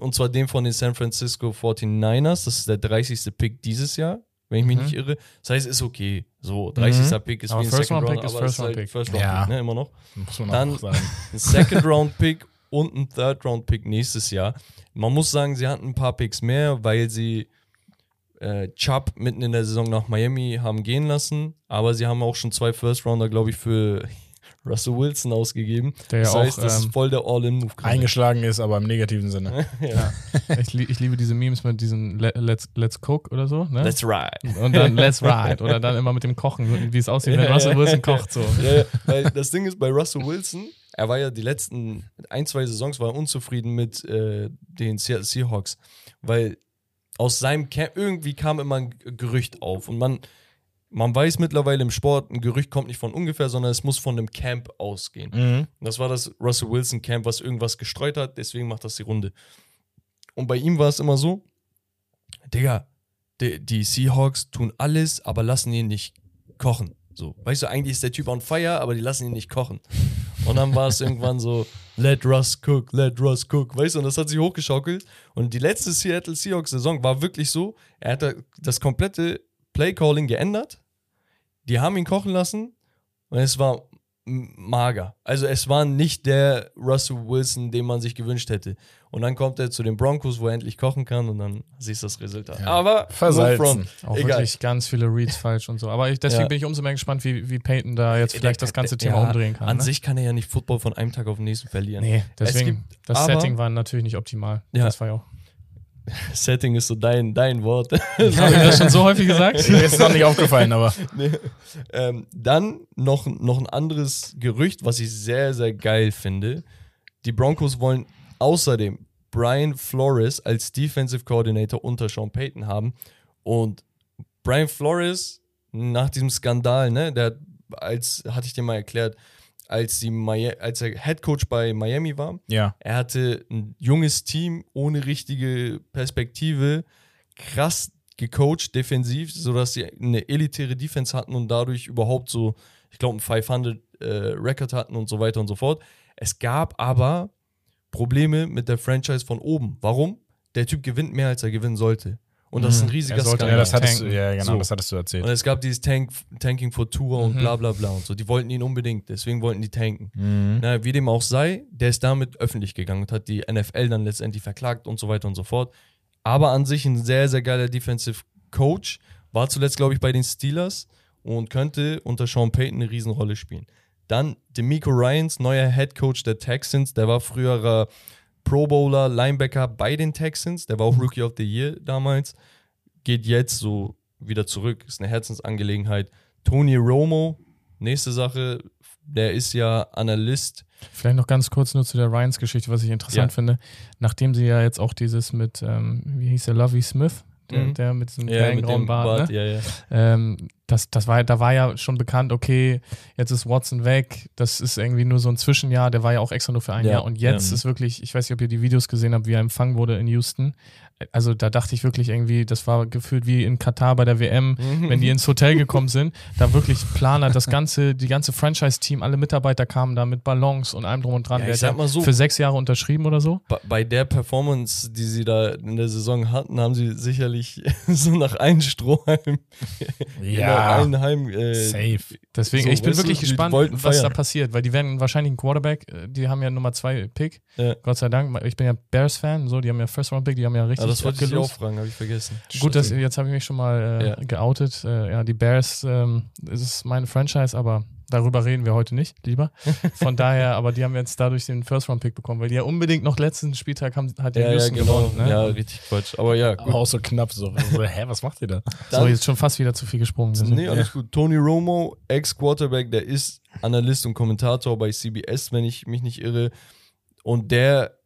und zwar den von den San Francisco 49ers. Das ist der 30. Pick dieses Jahr, wenn ich mich Mhm. nicht irre. Das heißt, ist okay. So, 30. Pick ist Aber wie ein First Second Round Pick ist aber First ist Round halt Pick. First Round Ja. Pick, ne, immer noch. Muss man Dann- auch sagen. Ein Second Round Pick und ein Third Round Pick nächstes Jahr. Man muss sagen, sie hatten ein paar Picks mehr, weil sie äh, Chubb mitten in der Saison nach Miami haben gehen lassen. Aber sie haben auch schon zwei First Rounder, glaube ich, für Russell Wilson ausgegeben. Der ja das heißt, auch, das ähm, ist voll der All-In-Move. Eingeschlagen ist, aber im negativen Sinne. ja. Ich, lie- ich liebe diese Memes mit diesen Le Let's, Let's Cook oder so. Ne? That's right. und dann Let's Ride. Oder dann immer mit dem Kochen, wie es aussieht, wenn Russell Wilson kocht. So. Ja, ja, weil das Ding ist bei Russell Wilson, er war ja die letzten ein, zwei Saisons war unzufrieden mit äh, den Seattle Seahawks, weil aus seinem Camp irgendwie kam immer ein Gerücht auf und man, man weiß mittlerweile im Sport, ein Gerücht kommt nicht von ungefähr, sondern es muss von einem Camp ausgehen. Mhm. Und das war das Russell Wilson Camp, was irgendwas gestreut hat, deswegen macht das die Runde. Und bei ihm war es immer so, Digga, die, die Seahawks tun alles, aber lassen ihn nicht kochen. So, weißt du, eigentlich ist der Typ on fire, aber die lassen ihn nicht kochen. Und dann war es irgendwann so, let Russ cook, let Russ cook, weißt du, und das hat sich hochgeschaukelt. Und die letzte Seattle Seahawks Saison war wirklich so, er hat da das komplette Playcalling geändert. Die haben ihn kochen lassen und es war mager. Also es war nicht der Russell Wilson, den man sich gewünscht hätte. Und dann kommt er zu den Broncos, wo er endlich kochen kann und dann siehst du das Resultat. Ja. Aber Versalzen. Auch Egal. wirklich ganz viele Reads falsch und so. Aber ich, deswegen Ja. bin ich umso mehr gespannt, wie, wie Peyton da jetzt vielleicht das ganze Der- Thema ja, umdrehen kann. An ne? sich kann er ja nicht Football von einem Tag auf den nächsten verlieren. Nee, Es deswegen, gibt das Setting war natürlich nicht optimal. Ja. Das war ja auch. Setting ist so dein, dein Wort. Habe ich das schon so häufig gesagt? Mir ist noch nicht aufgefallen, aber Nee. ähm, dann noch, noch ein anderes Gerücht, was ich sehr, sehr geil finde. Die Broncos wollen außerdem Brian Flores als Defensive Coordinator unter Sean Payton haben. Und Brian Flores, nach diesem Skandal, ne, der hat, als, hatte ich dir mal erklärt, als, die Mi als er Head Coach bei Miami war, ja. er hatte ein junges Team ohne richtige Perspektive, krass gecoacht, defensiv, sodass sie eine elitäre Defense hatten und dadurch überhaupt so, ich glaube, ein 500 äh, Record hatten und so weiter und so fort. Es gab aber Probleme mit der Franchise von oben. Warum? Der Typ gewinnt mehr, als er gewinnen sollte. Und das ist ein Mhm. riesiger Er sollte Skandal. Ja, das hattest du, ja, genau, So. das hattest du Und erzählt. es gab dieses Tank, Tanking for Tour und Mhm. bla bla bla und so. Die wollten ihn unbedingt, deswegen wollten die tanken. Mhm. Na, wie dem auch sei, der ist damit öffentlich gegangen und hat die NFL dann letztendlich verklagt und so weiter und so fort. Aber an sich ein sehr, sehr geiler Defensive Coach. War zuletzt, glaube ich, bei den Steelers und könnte unter Sean Payton eine Riesenrolle spielen. Dann D'Amico Ryans, neuer Head Coach der Texans. Der war früherer Pro Bowler, Linebacker bei den Texans. Der war auch Rookie of the Year damals. Geht jetzt so wieder zurück. Ist eine Herzensangelegenheit. Tony Romo, nächste Sache. Der ist ja Analyst Vielleicht noch ganz kurz nur zu der Ryans-Geschichte, was ich interessant Ja. finde. Nachdem sie ja jetzt auch dieses mit, ähm, wie hieß der, Lovey Smith, der, Mhm. der mit diesem Ja, kleinen mit grauen dem Bart, Bart, ne? ja, ja. Ähm, das, das war, da war ja schon bekannt, okay, jetzt ist Watson weg, das ist irgendwie nur so ein Zwischenjahr, der war ja auch extra nur für ein Ja, Jahr. Und jetzt ja. ist wirklich, ich weiß nicht, ob ihr die Videos gesehen habt, wie er empfangen wurde in Houston. Also da dachte ich wirklich irgendwie, das war gefühlt wie in Katar bei der WM, wenn die ins Hotel gekommen sind, da wirklich Planer, das ganze, die ganze Franchise-Team, alle Mitarbeiter kamen da mit Ballons und allem drum und dran. Ja, ich sag mal so, für sechs Jahre unterschrieben oder so. bei- der Performance, die sie da in der Saison hatten, haben sie sicherlich so nach einem Strohhalm, Ja, einem Heim. Äh, safe. Deswegen, So, ich bin du, wirklich die gespannt, was feiern. da passiert, weil die werden wahrscheinlich einen Quarterback, äh, die haben ja Nummer zwei Pick, Ja. Gott sei Dank. Ich bin ja Bears-Fan, so, die haben ja First Round Pick, die haben ja richtig Ah, das wollte ich dich auch fragen, habe ich vergessen. Gut, dass, jetzt habe ich mich schon mal äh, Ja. geoutet. Äh, ja, die Bears ähm, es ist meine Franchise, aber darüber reden wir heute nicht, lieber. Von daher, aber die haben jetzt dadurch den First Round Pick bekommen, weil die ja unbedingt noch letzten Spieltag haben, hat der Ja, ja, Houston genau. gewonnen. Ne? Ja, richtig Quatsch. Aber ja, gut. Aber auch so knapp so. so, Hä, was macht ihr da? so, jetzt schon fast wieder zu viel gesprungen. Sind- Nee, alles gut. Tony Romo, Ex-Quarterback, der ist Analyst und Kommentator bei CBS, wenn ich mich nicht irre. Und der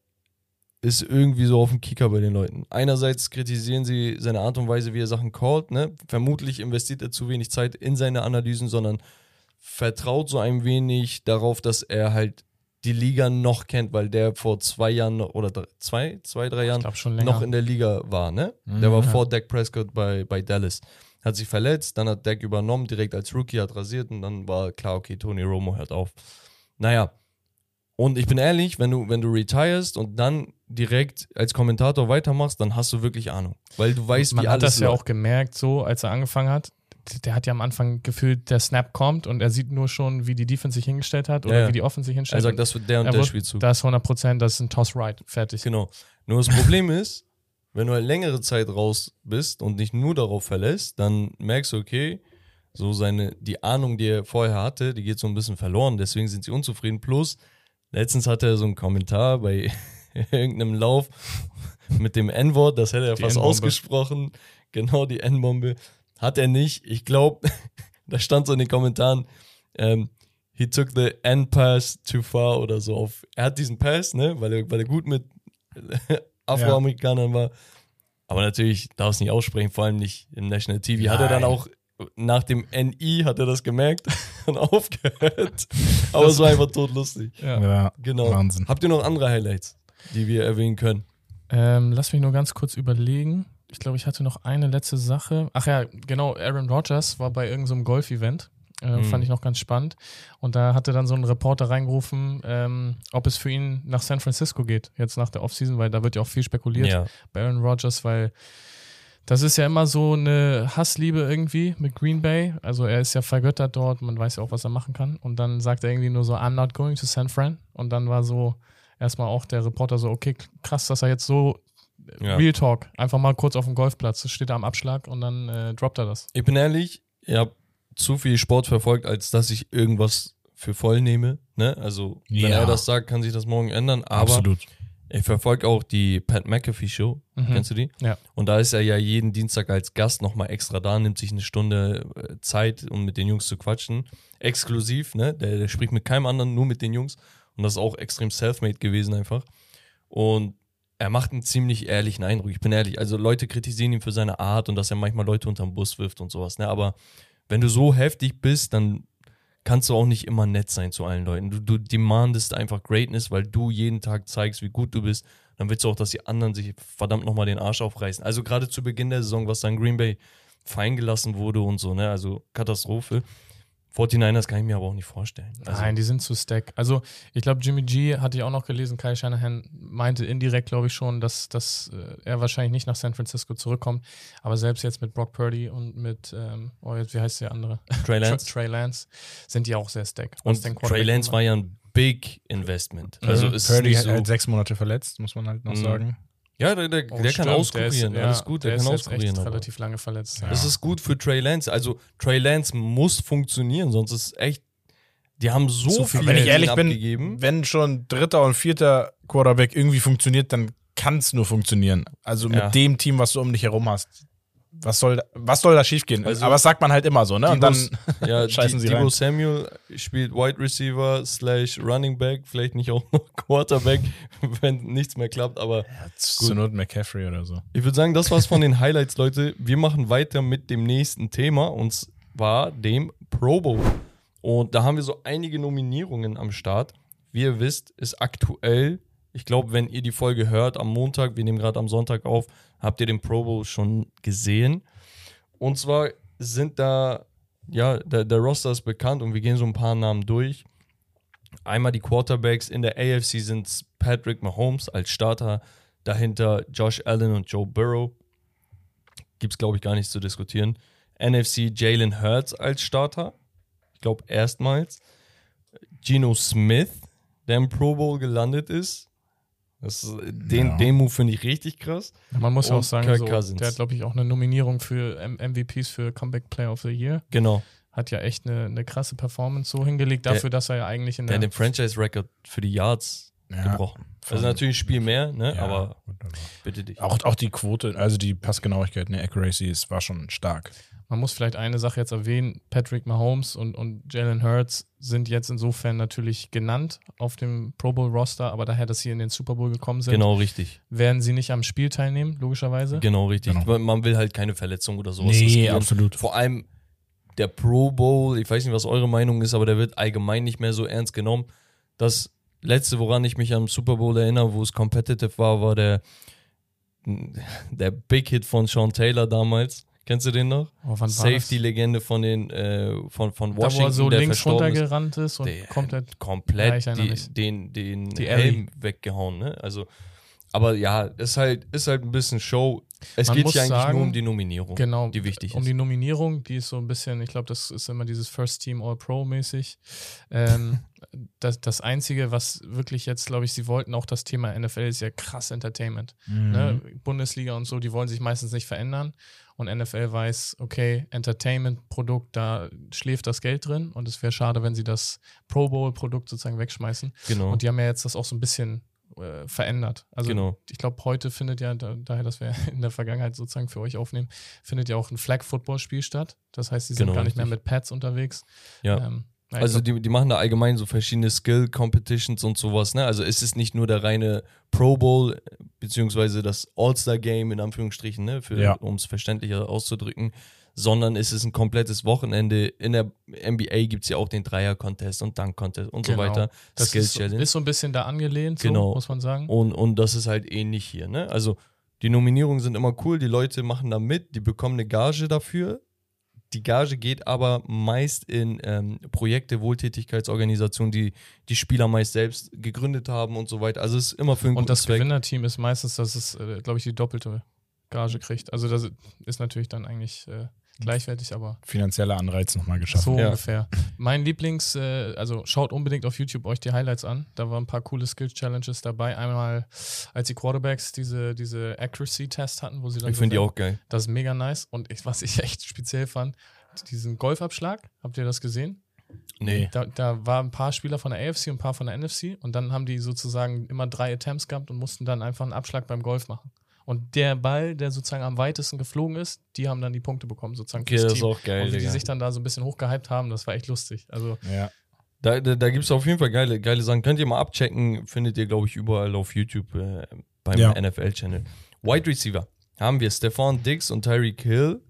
ist irgendwie so auf dem Kicker bei den Leuten. Einerseits kritisieren sie seine Art und Weise, wie er Sachen callt. Ne? Vermutlich investiert er zu wenig Zeit in seine Analysen, sondern vertraut so ein wenig darauf, dass er halt die Liga noch kennt, weil der vor zwei Jahren oder drei, zwei, zwei, drei Jahren noch in der Liga war, ne? Mhm, der war ja. vor Dak Prescott bei, bei Dallas. Hat sich verletzt, dann hat Dak übernommen, direkt als Rookie, hat rasiert und dann war klar, okay, Tony Romo hört auf. Naja, und ich bin ehrlich, wenn du, wenn du retirest und dann direkt als Kommentator weitermachst, dann hast du wirklich Ahnung. Weil du weißt, Man wie hat alles das ja auch gemerkt, so als er angefangen hat. Der hat ja am Anfang gefühlt, der Snap kommt und er sieht nur schon, wie die Defense sich hingestellt hat oder Ja, ja. wie die Offense sich Er hinstellt. sagt, das wird der und Er der wird- Spielzug. da ist 100 Prozent, das ist ein Toss Right, fertig. Genau. Nur das Problem ist, wenn du halt längere Zeit raus bist und dich nur darauf verlässt, dann merkst du, okay, so seine, die Ahnung, die er vorher hatte, die geht so ein bisschen verloren, deswegen sind sie unzufrieden. Plus, letztens hatte er so einen Kommentar bei irgendeinem Lauf mit dem N-Wort, das hätte er Die fast ausgesprochen. Genau, die N-Bombe. Hat er nicht. Ich glaube, da stand so in den Kommentaren, ähm, he took the N-Pass too far oder so. Auf, er hat diesen Pass, ne, weil er, weil er gut mit Afroamerikanern war. Aber natürlich darf es nicht aussprechen, vor allem nicht im National TV. Hat er dann Nein. auch nach dem NI hat er das gemerkt und aufgehört. Aber es war einfach totlustig. Ja. Ja, Genau. Wahnsinn. Habt ihr noch andere Highlights, die wir erwähnen können? Ähm, lass mich nur ganz kurz überlegen. Ich glaube, ich hatte noch eine letzte Sache. Ach ja, genau, Aaron Rodgers war bei irgendeinem Golf-Event. Äh, Mhm. Fand ich noch ganz spannend. Und da hatte dann so ein Reporter reingerufen, ähm, ob es für ihn nach San Francisco geht, jetzt nach der Offseason, weil da wird ja auch viel spekuliert bei Aaron Rodgers, weil Das ist ja immer so eine Hassliebe irgendwie mit Green Bay. Also er ist ja vergöttert dort, man weiß ja auch, was er machen kann. Und dann sagt er irgendwie nur so, I'm not going to San Fran. Und dann war so erstmal auch der Reporter so, okay, krass, dass er jetzt so Ja. Real Talk, einfach mal kurz auf dem Golfplatz, das steht da am Abschlag und dann äh, droppt er das. Ich bin ehrlich, ich habe zu viel Sport verfolgt, als dass ich irgendwas für voll nehme. Ne? Also, wenn Ja. er das sagt, kann sich das morgen ändern. Aber Absolut. ich verfolge auch die Pat McAfee Show. Mhm. Kennst du die? Ja. Und da ist er ja jeden Dienstag als Gast nochmal extra da, nimmt sich eine Stunde äh, Zeit, um mit den Jungs zu quatschen. Exklusiv, ne? Der, der spricht mit keinem anderen, nur mit den Jungs. Und das ist auch extrem self-made gewesen einfach. Und er macht einen ziemlich ehrlichen Eindruck. Ich bin ehrlich. Also Leute kritisieren ihn für seine Art und dass er manchmal Leute unterm Bus wirft und sowas. Ne? Aber wenn du so heftig bist, dann kannst du auch nicht immer nett sein zu allen Leuten. Du, du demandest einfach Greatness, weil du jeden Tag zeigst, wie gut du bist. Dann willst du auch, dass die anderen sich verdammt nochmal den Arsch aufreißen. Also gerade zu Beginn der Saison, was dann Green Bay fallen gelassen wurde und so, ne? Also Katastrophe. 49ers kann ich mir aber auch nicht vorstellen. Also, Nein, die sind zu stack. Also ich glaube, Jimmy G hatte ich auch noch gelesen, Kyle Shanahan meinte indirekt, glaube ich schon, dass, dass äh, er wahrscheinlich nicht nach San Francisco zurückkommt. Aber selbst jetzt mit Brock Purdy und mit, ähm, oh jetzt, wie heißt der andere? Trey Lance. Trey Lance sind die auch sehr stack. Und Trey Lance war ja ein Big Investment. Mhm. Also es ist Purdy so, halt sechs Monate verletzt, muss man halt noch Mhm. sagen. Ja, der, der, Oh, der kann auskurieren. der ist, Alles ja, gut, der, der kann ist auskurieren. echt aber- relativ lange verletzt. Ja. Das ist gut für Trey Lance. Also Trey Lance muss funktionieren, sonst ist echt. Die haben so, Zu viel Wenn ich ehrlich bin, abgegeben. wenn schon dritter und vierter Quarterback irgendwie funktioniert, dann kann es nur funktionieren. Also mit Ja. dem Team, was du um dich herum hast. Was soll, da- was soll da schiefgehen? Also- Aber das sagt man halt immer so, ne? Und dann ja, scheißen sie Debo rein. Samuel spielt Wide Receiver slash Running Back, vielleicht nicht auch noch Quarterback, wenn nichts mehr klappt, aber zur Not McCaffrey oder so. ich würde sagen, das war's von den Highlights, Leute. Wir machen weiter mit dem nächsten Thema und zwar dem Pro Bowl. Und da haben wir so einige Nominierungen am Start. Wie ihr wisst, ist aktuell, ich glaube, wenn ihr die Folge hört am Montag, wir nehmen gerade am Sonntag auf, habt ihr den Pro Bowl schon gesehen. Und zwar sind da, ja, der, der Roster ist bekannt und wir gehen so ein paar Namen durch. Einmal die Quarterbacks in der AFC sind Patrick Mahomes als Starter, dahinter Josh Allen und Joe Burrow. Gibt es, glaube ich, gar nichts zu diskutieren. NFC Jalen Hurts als Starter. Ich glaube, erstmals. Geno Smith, der im Pro Bowl gelandet ist. Das, den, Ja. den Move finde ich richtig krass. Man muss ja auch sagen, so, der hat, glaube ich, auch eine Nominierung für M MVPs für Comeback Player of the Year. Genau. Hat ja echt eine, eine krasse Performance so hingelegt, Der- dafür, dass er ja eigentlich in Der der. den Franchise-Record für die Yards gebrochen. Also natürlich ein Spiel mehr, ne? Ja, aber aber- bitte dich. Auch, auch die Quote, also die Passgenauigkeit, ne, Accuracy, es war schon stark. Man muss vielleicht eine Sache jetzt erwähnen: Patrick Mahomes und, und Jalen Hurts sind jetzt insofern natürlich genannt auf dem Pro Bowl-Roster, aber daher, dass sie in den Super Bowl gekommen sind, Genau richtig. werden sie nicht am Spiel teilnehmen, logischerweise. Genau richtig. Genau. Man- will halt keine Verletzung oder sowas riskieren. absolut. Vor allem der Pro Bowl, ich weiß nicht, was eure Meinung ist, aber der wird allgemein nicht mehr so ernst genommen. Das letzte, woran ich mich am Super Bowl erinnere, wo es competitive war, war der, der Big Hit von Sean Taylor damals. Kennst du den noch? Oh, Safety-Legende von den äh, von, von das? Da, wo Washington, er so der links verstorben ist. runtergerannt ist und Der komplett. Ja, komplett erinnere die, den, den Die Helm weggehauen. Ne? Also, aber ja, ist halt, ist halt ein bisschen Show. Es Man geht hier eigentlich sagen, nur um die Nominierung, Genau, die wichtig um ist. die Nominierung, die ist so ein bisschen, ich glaube, das ist immer dieses First Team All-Pro mäßig. Ähm, das, das Einzige, was wirklich jetzt, glaube ich, sie wollten auch das Thema NFL ist ja krass Entertainment. Mhm. Ne? Bundesliga und so, die wollen sich meistens nicht verändern. Und NFL weiß, okay, Entertainment-Produkt, da schläft das Geld drin und es wäre schade, wenn sie das Pro Bowl-Produkt sozusagen wegschmeißen. genau. Und die haben ja jetzt das auch so ein bisschen äh, verändert. Also Genau. ich glaube, heute findet ja, da, daher, dass wir in der Vergangenheit sozusagen für euch aufnehmen, findet ja auch ein Flag-Football-Spiel statt. Das heißt, sie sind Genau, gar nicht mehr richtig. mit Pads unterwegs. Ja. Ähm, Also die, die machen da allgemein so verschiedene Skill-Competitions und sowas. Ne? Also es ist nicht nur der reine Pro Bowl, beziehungsweise das All-Star-Game in Anführungsstrichen, ne? Ja. um es verständlicher auszudrücken, sondern es ist ein komplettes Wochenende. In der NBA gibt es ja auch den Dreier-Contest und Dunk-Contest und Genau. so weiter. das ist, Skill-Challenge. ist so ein bisschen da angelehnt, so, Genau. muss man sagen. Und, und das ist halt ähnlich hier. Ne? Also die Nominierungen sind immer cool, die Leute machen da mit, die bekommen eine Gage dafür. Die Gage geht aber meist in ähm, Projekte, Wohltätigkeitsorganisationen, die die Spieler meist selbst gegründet haben und so weiter. Also es ist immer für einen Und das Zweck. Gewinnerteam ist meistens, das ist, äh, glaube ich, die doppelte Gage kriegt. Also das ist natürlich dann eigentlich äh, gleichwertig, aber Finanzieller Anreiz nochmal geschaffen. so Ja. ungefähr. Mein Lieblings, äh, also schaut unbedingt auf YouTube euch die Highlights an. Da waren ein paar coole Skill-Challenges dabei. Einmal, als die Quarterbacks diese, diese Accuracy-Test hatten, wo sie dann Ich so finde die auch geil. Das ist mega nice. Und ich, was ich echt speziell fand, diesen Golfabschlag, habt ihr das gesehen? Nee. Da, da waren ein paar Spieler von der AFC und ein paar von der NFC und dann haben die sozusagen immer drei Attempts gehabt und mussten dann einfach einen Abschlag beim Golf machen. Und der Ball, der sozusagen am weitesten geflogen ist, die haben dann die Punkte bekommen, sozusagen. Okay, fürs das ist Team. auch geil. und wie die sich dann da so ein bisschen hochgehypt haben, das war echt lustig. Also, Ja. Da, da, da gibt es auf jeden Fall geile, geile Sachen. Könnt ihr mal abchecken, findet ihr, glaube ich, überall auf YouTube äh, beim Ja. NFL-Channel. Wide Receiver haben wir Stefan Diggs und Tyreek Hill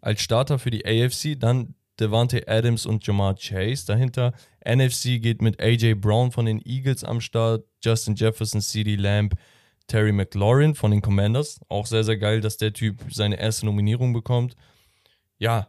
als Starter für die AFC, dann Devante Adams und Jamar Chase. Dahinter NFC geht mit AJ Brown von den Eagles am Start, Justin Jefferson, CD Lamb, Terry McLaurin von den Commanders. Auch sehr, sehr geil, dass der Typ seine erste Nominierung bekommt. Ja,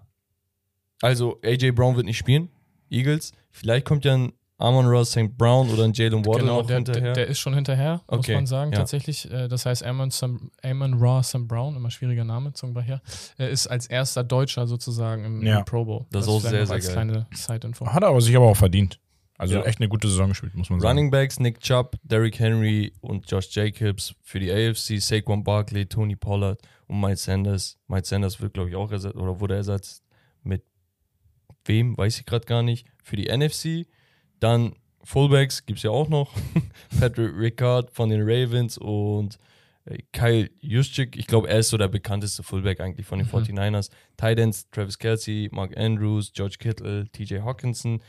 also AJ Brown wird nicht spielen. Eagles. Vielleicht kommt ja ein Amon Ross St. Brown oder ein Jalen Waddle genau, noch der, hinterher. der, der ist schon hinterher, muss Okay, man sagen, ja. tatsächlich. Äh, Das heißt, Amon, Sam, Amon Ra Sam Brown, immer schwieriger Name, Zungenbrecher, äh, ist als erster Deutscher sozusagen im, Ja. im Pro Bowl. Das ist auch vielleicht sehr, sehr geil. kleine Side-Info. Hat er aber sich aber auch verdient. Also Ja. echt eine gute Saison gespielt, muss man sagen. Running Backs Nick Chubb, Derrick Henry und Josh Jacobs für die AFC, Saquon Barkley, Tony Pollard und Mike Sanders. Mike Sanders wird, glaube ich, auch ersetzt oder wurde ersetzt mit wem, weiß ich gerade gar nicht. Für die NFC. Dann Fullbacks gibt es ja auch noch. Patrick Ricard von den Ravens und äh, Kyle Juszczyk. Ich glaube, er ist so der bekannteste Fullback eigentlich von den Mhm. 49ers. Tight Ends Travis Kelsey, Mark Andrews, George Kittle, TJ Hawkinson.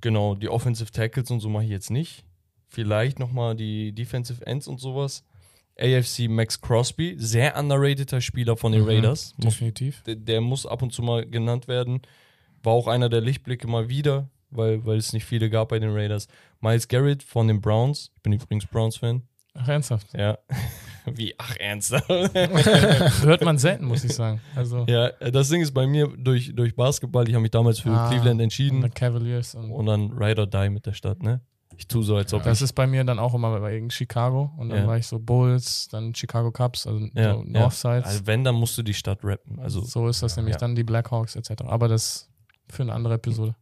Genau, die Offensive Tackles und so mache ich jetzt nicht. Vielleicht nochmal die Defensive Ends und sowas. AFC Max Crosby, sehr underrateder Spieler von den Mhm, Raiders. Definitiv. der, der muss ab und zu mal genannt werden. War auch einer der Lichtblicke mal wieder, weil, weil es nicht viele gab bei den Raiders. Miles Garrett von den Browns. Ich bin übrigens Browns-Fan. Ach, ernsthaft. Ja. Wie, ach, ernsthaft? Hört man selten, muss ich sagen. Also, ja, das Ding ist bei mir durch, durch Basketball. Ich habe mich damals für Ah, Cleveland und entschieden. the Cavaliers und Und dann Ride or Die mit der Stadt, ne? Ich tue so, als ob Das ich. ist bei mir dann auch immer bei Chicago und dann Ja. war ich so Bulls, dann Chicago Cubs, also Ja, so ja. Northsides. Also wenn, dann musst du die Stadt rappen. Also so ist das nämlich Ja. dann die Blackhawks etc. Aber das für eine andere Episode.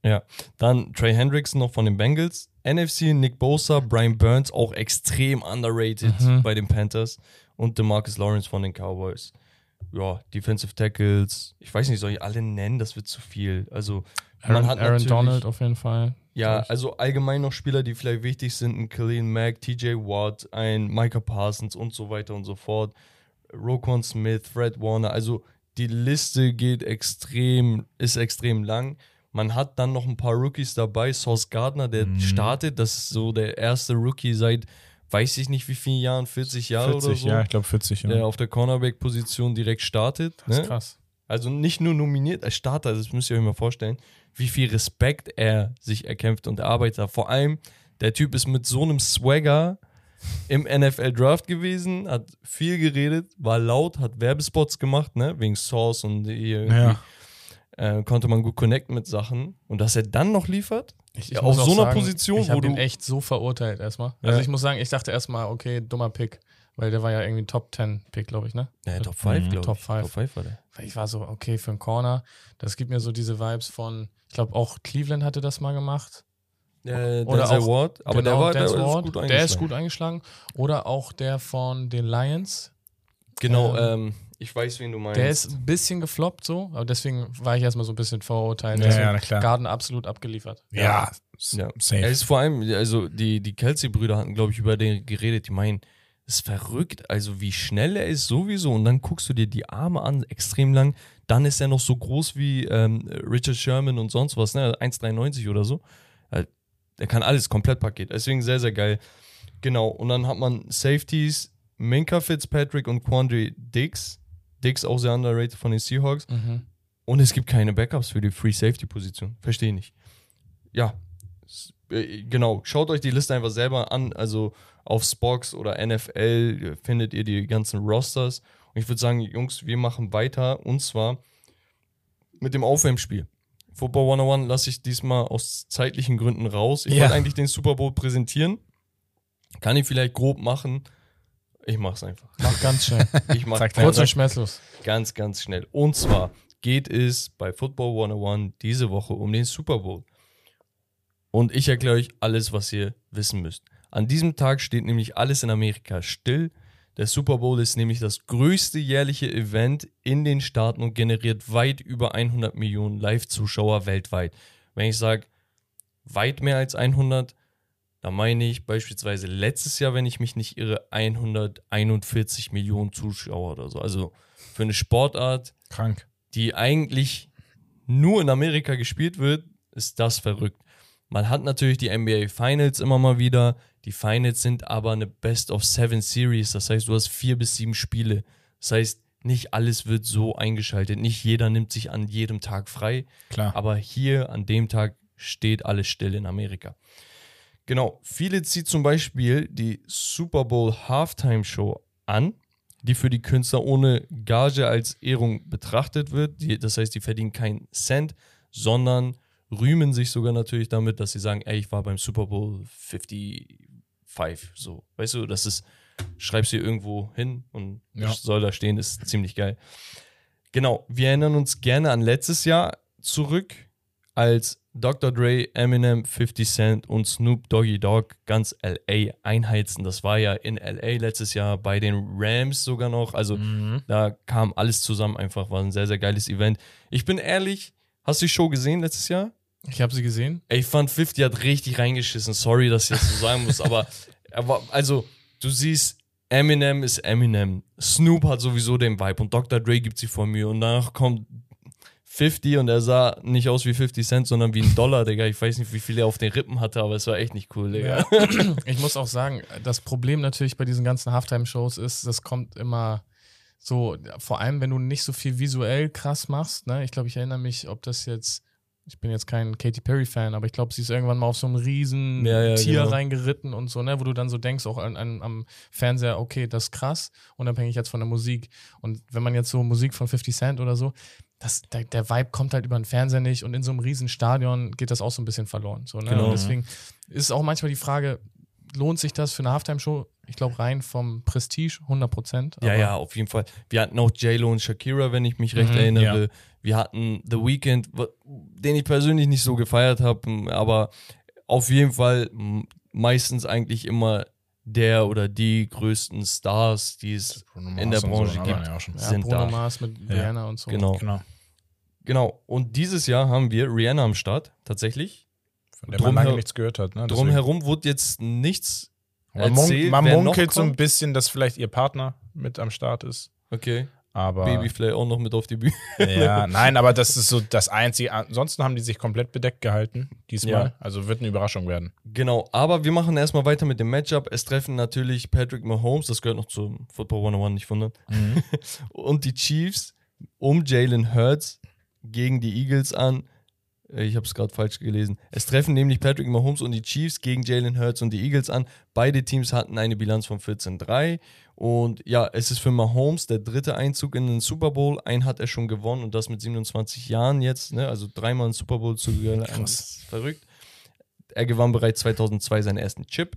Dann Trey Hendrickson noch von den Bengals. NFC Nick Bosa, Brian Burns, auch extrem underrated Mhm. bei den Panthers. Und DeMarcus Lawrence von den Cowboys. Ja, Defensive Tackles. Ich weiß nicht, soll ich alle nennen? Das wird zu viel. Also, Aaron, man hat Aaron Donald auf jeden Fall. Ja, also allgemein noch Spieler, die vielleicht wichtig sind. Ein Khalil Mack, TJ Watt, ein Micah Parsons und so weiter und so fort. Roquan Smith, Fred Warner. Also die Liste geht extrem, ist extrem lang. Man hat dann noch ein paar Rookies dabei. Sauce Gardner, der Mhm. startet. Das ist so der erste Rookie seit, weiß ich nicht wie vielen Jahren, 40 Jahre 40, oder so. ja, ich glaube 40. Ja. Der auf der Cornerback-Position direkt startet. Das ist ne? krass. Also nicht nur nominiert als Starter, das müsst ihr euch mal vorstellen, wie viel Respekt er sich erkämpft und erarbeitet hat. Vor allem, der Typ ist mit so einem Swagger im NFL-Draft gewesen, hat viel geredet, war laut, hat Werbespots gemacht, ne, wegen Source und hier irgendwie, Ja. Äh, konnte man gut connecten mit Sachen. Und dass er dann noch liefert, Ich, muss auf auch so einer Position, ich wo habe ihn du- echt so verurteilt erstmal. Ja. Also ich muss sagen, ich dachte erstmal, okay, dummer Pick, weil der war ja irgendwie Top 10 Pick, glaube ich, ne? ja, Top 5, Mhm, glaube ich. Top five. Top 5 war der. Weil ich war so, okay, für einen Corner, das gibt mir so diese Vibes von, ich glaube auch Cleveland hatte das mal gemacht. Äh, Oder auch- Ward, aber der Genau, war der ist Ward, gut Der ist eingeschlagen. gut eingeschlagen. Oder auch der von den Lions. Genau, Ähm, ähm, ich weiß, wen du meinst. Der ist ein bisschen gefloppt so, aber deswegen war ich erstmal so ein bisschen verurteilt. Ja, ja, na klar. Gardner absolut abgeliefert. Ja, Ja. safe. Er ist vor allem, also die, die Kelsey-Brüder hatten, glaube ich, über den geredet. Die meinen, es ist verrückt, also wie schnell er ist sowieso. Und dann guckst du dir die Arme an, extrem lang. Dann ist er noch so groß wie ähm, Richard Sherman und sonst was, ne? 1,93 oder so. Äh, Der kann alles, Komplettpaket. Deswegen sehr, sehr geil. Genau. Und dann hat man Safeties, Minka Fitzpatrick und Quandre Dix. Dix auch sehr underrated von den Seahawks. Mhm. Und es gibt keine Backups für die Free Safety Position. Verstehe nicht. Ja, äh, genau. Schaut euch die Liste einfach selber an. Also auf Spox oder NFL findet ihr die ganzen Rosters. Und ich würde sagen, Jungs, wir machen weiter. Und zwar mit dem Aufwärmspiel. Football 101 lasse ich diesmal aus zeitlichen Gründen raus. Ich Ja. wollte eigentlich den Super Bowl präsentieren. Kann ich vielleicht grob machen. Ich mach's einfach. Mach ganz schnell. Ich mach Zack, Kurz ganz, und schmerzlos. ganz, ganz schnell. Und zwar geht es bei Football 101 diese Woche um den Super Bowl. Und ich erkläre euch alles, was ihr wissen müsst. An diesem Tag steht nämlich alles in Amerika still. Der Super Bowl ist nämlich das größte jährliche Event in den Staaten und generiert weit über 100 Millionen Live-Zuschauer weltweit. Wenn ich sage weit mehr als 100, da meine ich beispielsweise letztes Jahr, wenn ich mich nicht irre, 141 Millionen Zuschauer oder so. Also für eine Sportart, Krank. die eigentlich nur in Amerika gespielt wird, ist das verrückt. Man hat natürlich die NBA Finals immer mal wieder. Die Finals sind aber eine Best of Seven Series. Das heißt, du hast vier bis sieben Spiele. Das heißt, nicht alles wird so eingeschaltet. Nicht jeder nimmt sich an jedem Tag frei. Klar. Aber hier an dem Tag steht alles still in Amerika. Genau, viele zieht zum Beispiel die Super Bowl Halftime Show an, die für die Künstler ohne Gage als Ehrung betrachtet wird. Die, das heißt, die verdienen keinen Cent, sondern rühmen sich sogar natürlich damit, dass sie sagen, ey, ich war beim Super Bowl 55. So, weißt du, das ist, schreibst du irgendwo hin und Ja. soll da stehen, ist ziemlich geil. Genau, wir erinnern uns gerne an letztes Jahr zurück, als Dr. Dre, Eminem, 50 Cent und Snoop Doggy Dogg ganz LA einheizen. Das war ja in LA letztes Jahr bei den Rams sogar noch. Also Mhm. da kam alles zusammen einfach, war ein sehr, sehr geiles Event. Ich bin ehrlich, hast du die Show gesehen letztes Jahr? Ich habe sie gesehen. Ich fand 50 hat richtig reingeschissen. Sorry, dass ich das so sagen muss, aber er war, also, du siehst, Eminem ist Eminem. Snoop hat sowieso den Vibe und Dr. Dre gibt sich vor mir und danach kommt 50 und er sah nicht aus wie 50 Cent, sondern wie ein Dollar, Digga. Ich weiß nicht, wie viel er auf den Rippen hatte, aber es war echt nicht cool, Digga. Ich muss auch sagen, das Problem natürlich bei diesen ganzen Halftime-Shows ist, das kommt immer so, vor allem wenn du nicht so viel visuell krass machst. Ne? Ich glaube, ich erinnere mich, ob das jetzt, ich bin jetzt kein Katy Perry-Fan, aber ich glaube, sie ist irgendwann mal auf so einem riesen Ja, ja, Tier genau. reingeritten und so, ne? wo du dann so denkst, auch an, an, am Fernseher, okay, das ist krass, unabhängig jetzt von der Musik. Und wenn man jetzt so Musik von 50 Cent oder so, das, der, der Vibe kommt halt über den Fernseher nicht und in so einem riesen Stadion geht das auch so ein bisschen verloren. So, ne? Genau. Und deswegen ist auch manchmal die Frage, lohnt sich das für eine Halftime-Show? Ich glaube, rein vom Prestige 100 Prozent. Ja, ja, auf jeden Fall. Wir hatten auch J-Lo und Shakira, wenn ich mich recht Mhm, erinnere. Wir hatten The Weeknd, den ich persönlich nicht so gefeiert habe, aber auf jeden Fall meistens eigentlich immer der oder die größten Stars, die es in der Branche so, gibt. aber Ja, schon. Ja, sind Bruno da. Mars mit Rihanna und so. Genau. Genau. Genau. Und dieses Jahr haben wir Rihanna am Start, tatsächlich. Von der man lange nichts gehört hat. Ne? Drumherum wurde jetzt nichts. Man, erzählt, man munkelt so ein bisschen, dass vielleicht ihr Partner mit am Start ist. Okay. Aber Babyflay auch noch mit auf die Bühne. ja, nein, aber das ist so das Einzige. Ansonsten haben die sich komplett bedeckt gehalten diesmal. Ja. Also wird eine Überraschung werden. Genau, aber wir machen erstmal weiter mit dem Matchup. Es treffen natürlich Patrick Mahomes, das gehört noch zum Football 101, nicht wundern, und die Chiefs um Jalen Hurts gegen die Eagles an. Äh, Ich habe es gerade falsch gelesen. Es treffen nämlich Patrick Mahomes und die Chiefs gegen Jalen Hurts und die Eagles an. Beide Teams hatten eine Bilanz von 14-3. Und ja, es ist für Mahomes der dritte Einzug in den Super Bowl. Einen hat er schon gewonnen und das mit 27 Jahren jetzt. Ne? Also dreimal einen Super Bowl zu gewinnen. Krass. Verrückt. Er gewann bereits 2002 seinen ersten Chip.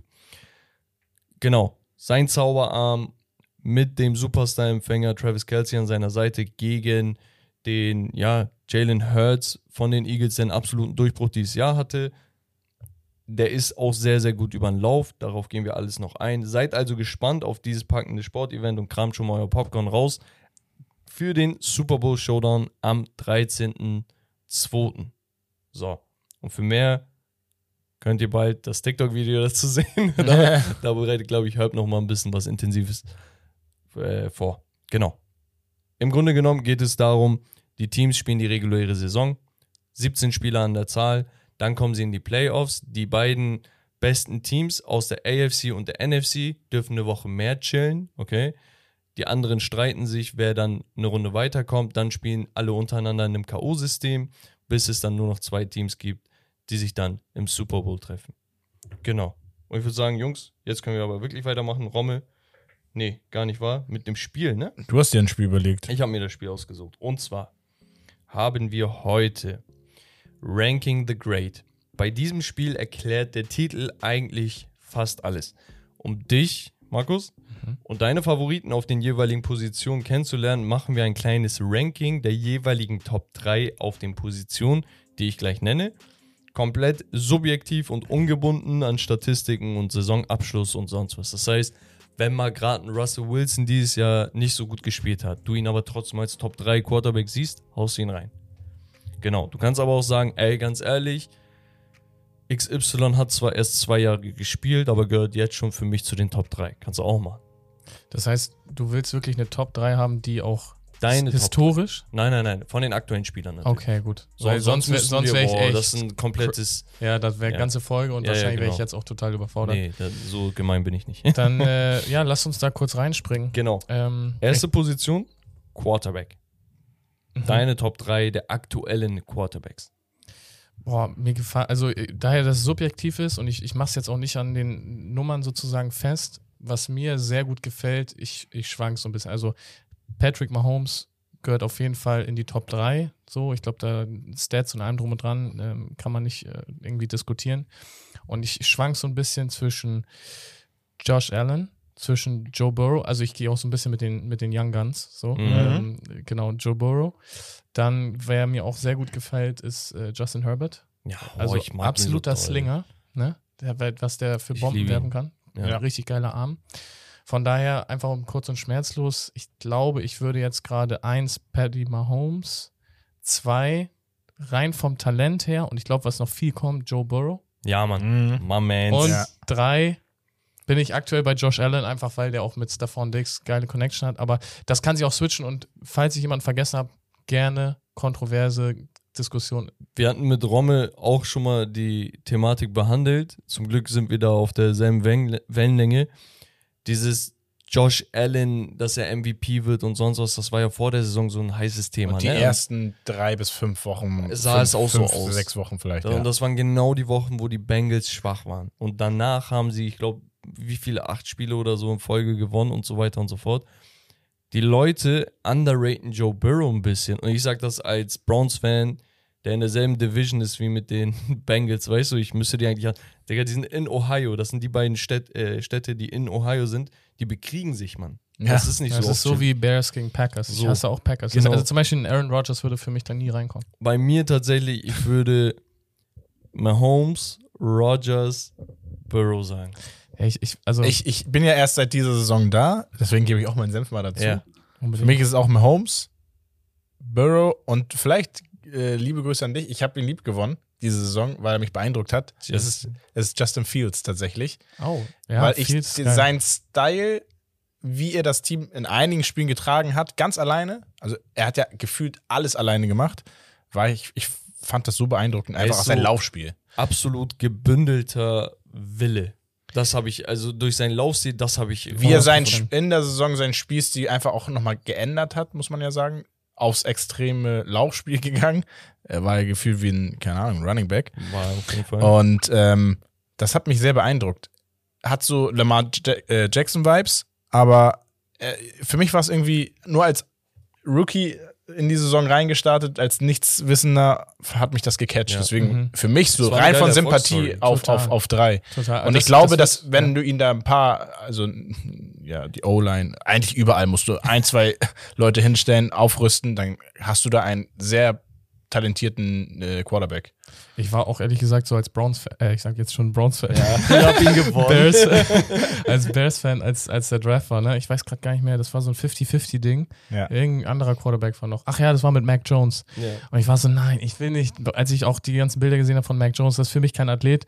Genau. Sein Zauberarm mit dem Superstar-Empfänger Travis Kelsey an seiner Seite gegen den, ja, Jalen Hurts von den Eagles, der einen absoluten Durchbruch dieses Jahr hatte. Der ist auch sehr, sehr gut über den Lauf. Darauf gehen wir alles noch ein. Seid also gespannt auf dieses packende Sportevent und kramt schon mal euer Popcorn raus für den Super Bowl Showdown am 13.02. So. Und für mehr könnt ihr bald das TikTok-Video dazu sehen. da, da bereitet, glaube ich, Herb noch mal ein bisschen was Intensives äh, vor. Genau. Im Grunde genommen geht es darum, die Teams spielen die reguläre Saison, 17 Spieler an der Zahl, dann kommen sie in die Playoffs. Die beiden besten Teams aus der AFC und der NFC dürfen eine Woche mehr chillen, okay? Die anderen streiten sich, wer dann eine Runde weiterkommt. Dann spielen alle untereinander in einem K.O.-System, bis es dann nur noch zwei Teams gibt, die sich dann im Super Bowl treffen. Genau. Und ich würde sagen, Jungs, jetzt können wir aber wirklich weitermachen. Rommel, nee, gar nicht wahr, mit dem Spiel, ne? Du hast dir ein Spiel überlegt. Ich habe mir das Spiel ausgesucht. Und zwar haben wir heute Ranking the Great. Bei diesem Spiel erklärt der Titel eigentlich fast alles. Um dich Markus. Mhm. Und deine Favoriten auf den jeweiligen Positionen kennenzulernen, machen wir ein kleines Ranking der jeweiligen Top 3 auf den Positionen, die ich gleich nenne. Komplett subjektiv und ungebunden an Statistiken und Saisonabschluss und sonst was. Das heißt, wenn mal gerade ein Russell Wilson dieses Jahr nicht so gut gespielt hat, du ihn aber trotzdem als Top 3 Quarterback siehst, haust du ihn rein. Genau. Du kannst aber auch sagen, ey, ganz ehrlich, XY hat zwar erst zwei Jahre gespielt, aber gehört jetzt schon für mich zu den Top 3. Kannst du auch machen. Das heißt, du willst wirklich eine Top 3 haben, die auch Deine historisch? Nein, nein, nein. Von den aktuellen Spielern natürlich. Okay, gut. So, Weil sonst, wär, sonst wäre ich echt. Das ist ein komplettes. ja, das wäre Ja. ganze Folge und Ja, ja, wahrscheinlich wäre ich genau. jetzt auch total überfordert. Nee, das, so gemein bin ich nicht. Dann, äh, ja, lass uns da kurz reinspringen. genau. Ähm, Erste Position: Quarterback. Mhm. Deine Top 3 der aktuellen Quarterbacks. Boah, mir gefällt, also äh, daher, dass es subjektiv ist und ich, ich mache es jetzt auch nicht an den Nummern sozusagen fest, was mir sehr gut gefällt, ich, ich schwank so ein bisschen. Also Patrick Mahomes gehört auf jeden Fall in die Top 3. So, ich glaube, da Stats und allem drum und dran ähm, kann man nicht äh, irgendwie diskutieren. Und ich schwank so ein bisschen zwischen Josh Allen, zwischen Joe Burrow, also ich gehe auch so ein bisschen mit den, mit den Young Guns, so, Mhm. ähm, genau, Joe Burrow. Dann, wer mir auch sehr gut gefällt, ist äh, Justin Herbert. Ja, Also oh, ich mag ihn absoluter so. Slinger, ne? Der, was der für Bomben werfen kann. Ja. Ja. Richtig geiler Arm. Von daher einfach um kurz und schmerzlos. Ich glaube, ich würde jetzt gerade eins Paddy Mahomes, zwei rein vom Talent her und ich glaube, was noch viel kommt, Joe Burrow. Ja, Mann. Mhm. My man. Und Ja. drei bin ich aktuell bei Josh Allen, einfach weil der auch mit Stephon Diggs geile Connection hat. Aber das kann sich auch switchen und falls ich jemanden vergessen habe, gerne kontroverse Diskussion. Wir hatten mit Rommel auch schon mal die Thematik behandelt. Zum Glück sind wir da auf derselben Wellenlänge. Dieses Josh Allen, dass er MVP wird und sonst was, das war ja vor der Saison so ein heißes Thema. Und die ne? ersten drei bis fünf Wochen. Sah fünf, es auch so fünf, aus. Sechs Wochen vielleicht. Und Ja. das waren genau die Wochen, wo die Bengals schwach waren. Und danach haben sie, ich glaube, wie viele, acht Spiele oder so in Folge gewonnen und so weiter und so fort. Die Leute underraten Joe Burrow ein bisschen. Und ich sage das als Browns-Fan, der in derselben Division ist wie mit den Bengals, weißt du, ich müsste die eigentlich, Digga, die sind in Ohio, das sind die beiden Städt, äh, Städte, die in Ohio sind, die bekriegen sich, Mann. Ja. Das ist nicht das so. ist oft so wie Bears gegen Packers. Ich So. hasse auch Packers. Genau. Also zum Beispiel ein Aaron Rodgers würde für mich da nie reinkommen. Bei mir tatsächlich, ich würde Mahomes, Rogers, Burrow sagen. Ich, ich, also Ich, ich bin ja erst seit dieser Saison da, deswegen gebe ich auch meinen Senf mal dazu. Ja. Für mich ist es auch Mahomes, Burrow und vielleicht äh, liebe Grüße an dich. Ich habe ihn lieb gewonnen diese Saison, weil er mich beeindruckt hat. Es ist, ist Justin Fields tatsächlich. oh, ja, weil ich Fields sein Style, wie er das Team in einigen Spielen getragen hat, ganz alleine, also er hat ja gefühlt alles alleine gemacht, war ich, ich fand das so beeindruckend, einfach auch sein so- Laufspiel. absolut gebündelter Wille. Das habe ich, also durch seinen Laufstil, das habe ich. Wie er sein, in der Saison seinen Spielstil einfach auch nochmal geändert hat, muss man ja sagen. Aufs extreme Laufspiel gegangen. Er war ja gefühlt wie ein, keine Ahnung, Running Back. war auf jeden Fall. Und ähm, das hat mich sehr beeindruckt. Hat so Lamar äh, Jackson-Vibes, aber äh, für mich war es irgendwie nur als Rookie in die Saison reingestartet, als Nichtswissender hat mich das gecatcht. Ja. Deswegen Mhm. für mich so rein von Sympathie auf, auf, auf drei. Total. Und Das- ich glaube, das dass wenn ja. du ihn da ein paar, also ja, die O-Line, eigentlich überall musst du ein, zwei Leute hinstellen, aufrüsten, dann hast du da einen sehr talentierten äh, Quarterback. Ich war auch ehrlich gesagt so als Browns-Fan, äh, ich sag jetzt schon Browns-Fan. ich hab ihn gewonnen. Bears, als Bears-Fan, als, als der Draft war, ne? Ich weiß gerade gar nicht mehr, das war so ein 50-50-Ding. Ja. Irgendein anderer Quarterback war noch. Ach ja, das war mit Mac Jones. Ja. Und ich war so, nein, ich will nicht. Als ich auch die ganzen Bilder gesehen habe von Mac Jones, das ist für mich kein Athlet.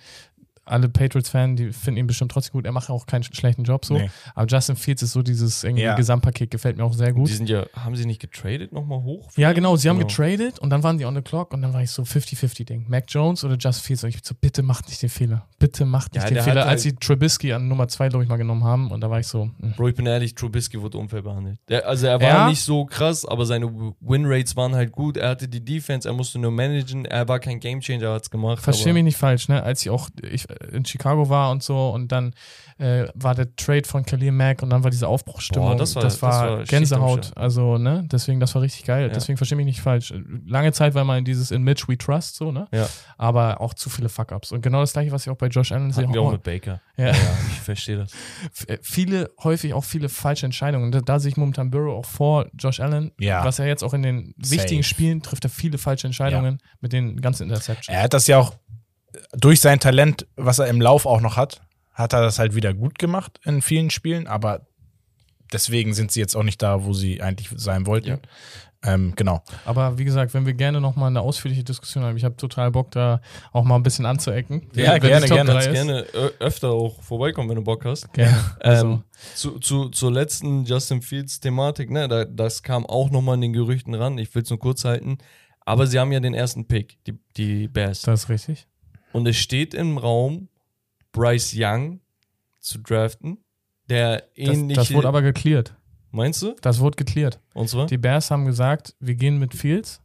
Alle Patriots-Fans, die finden ihn bestimmt trotzdem gut. Er macht auch keinen schlechten Job so. Nee. Aber Justin Fields ist so dieses irgendwie Ja. Gesamtpaket, gefällt mir auch sehr gut. Die sind ja, haben sie nicht getradet nochmal hoch? Ja, genau, sie haben Genau. getradet und dann waren die on the clock und dann war ich so 50-50-Ding. Mac Jones oder Justin Fields? Und ich so, bitte macht nicht den Fehler. Bitte macht nicht Ja, den Fehler, hat als halt- sie Trubisky an Nummer 2, glaube ich, mal genommen haben. Und da war ich so, hm. Bro, ich bin ehrlich, Trubisky wurde unfair behandelt. Der, also er war Ja. nicht so krass, aber seine Winrates waren halt gut. Er hatte die Defense, er musste nur managen. Er war kein Gamechanger, er hat's gemacht. verstehe mich nicht falsch, ne? Als sie auch, ich, in Chicago war und so und dann äh, war der Trade von Khalil Mack und dann war diese Aufbruchstimmung. Boah, das war- das das war, war Gänsehaut. Also, ne, deswegen, das war richtig geil. Ja. Deswegen verstehe mich nicht falsch. Lange Zeit war mal in dieses In Mitch We Trust, so, ne? Ja. Aber auch zu viele Fuck-Ups. Und genau das gleiche, was ich auch bei Josh Allen sehe. Wir auch Auch- mit Baker. Ja. ich verstehe das. Äh, viele, häufig auch viele falsche Entscheidungen. Da, da sehe ich momentan Burrow auch vor Josh Allen. Ja. Was er jetzt auch in den Safe. wichtigen Spielen trifft, er viele falsche Entscheidungen mit den ganzen Interceptions. Er hat das ja auch durch sein Talent, was er im Lauf auch noch hat, hat er das halt wieder gut gemacht in vielen Spielen, aber deswegen sind sie jetzt auch nicht da, wo sie eigentlich sein wollten. Ja. Ähm, genau. Aber wie gesagt, wenn wir gerne nochmal eine ausführliche Diskussion haben, ich habe total Bock, da auch mal ein bisschen anzuecken. Ja, Wenn gerne, gerne. Kannst gerne ö- öfter auch vorbeikommen, wenn du Bock hast. Gerne. Also, Ähm, zu, zu, zur letzten Justin Fields-Thematik, ne, da, das kam auch nochmal in den Gerüchten ran. Ich will es nur kurz halten. Aber sie haben ja den ersten Pick, die, die Bears. das ist richtig. Und es steht im Raum, Bryce Young zu draften, der Das, ähnliche. das wurde aber geklärt. meinst du? Das wurde geklärt. Und zwar? Die Bears haben gesagt, wir gehen mit Fields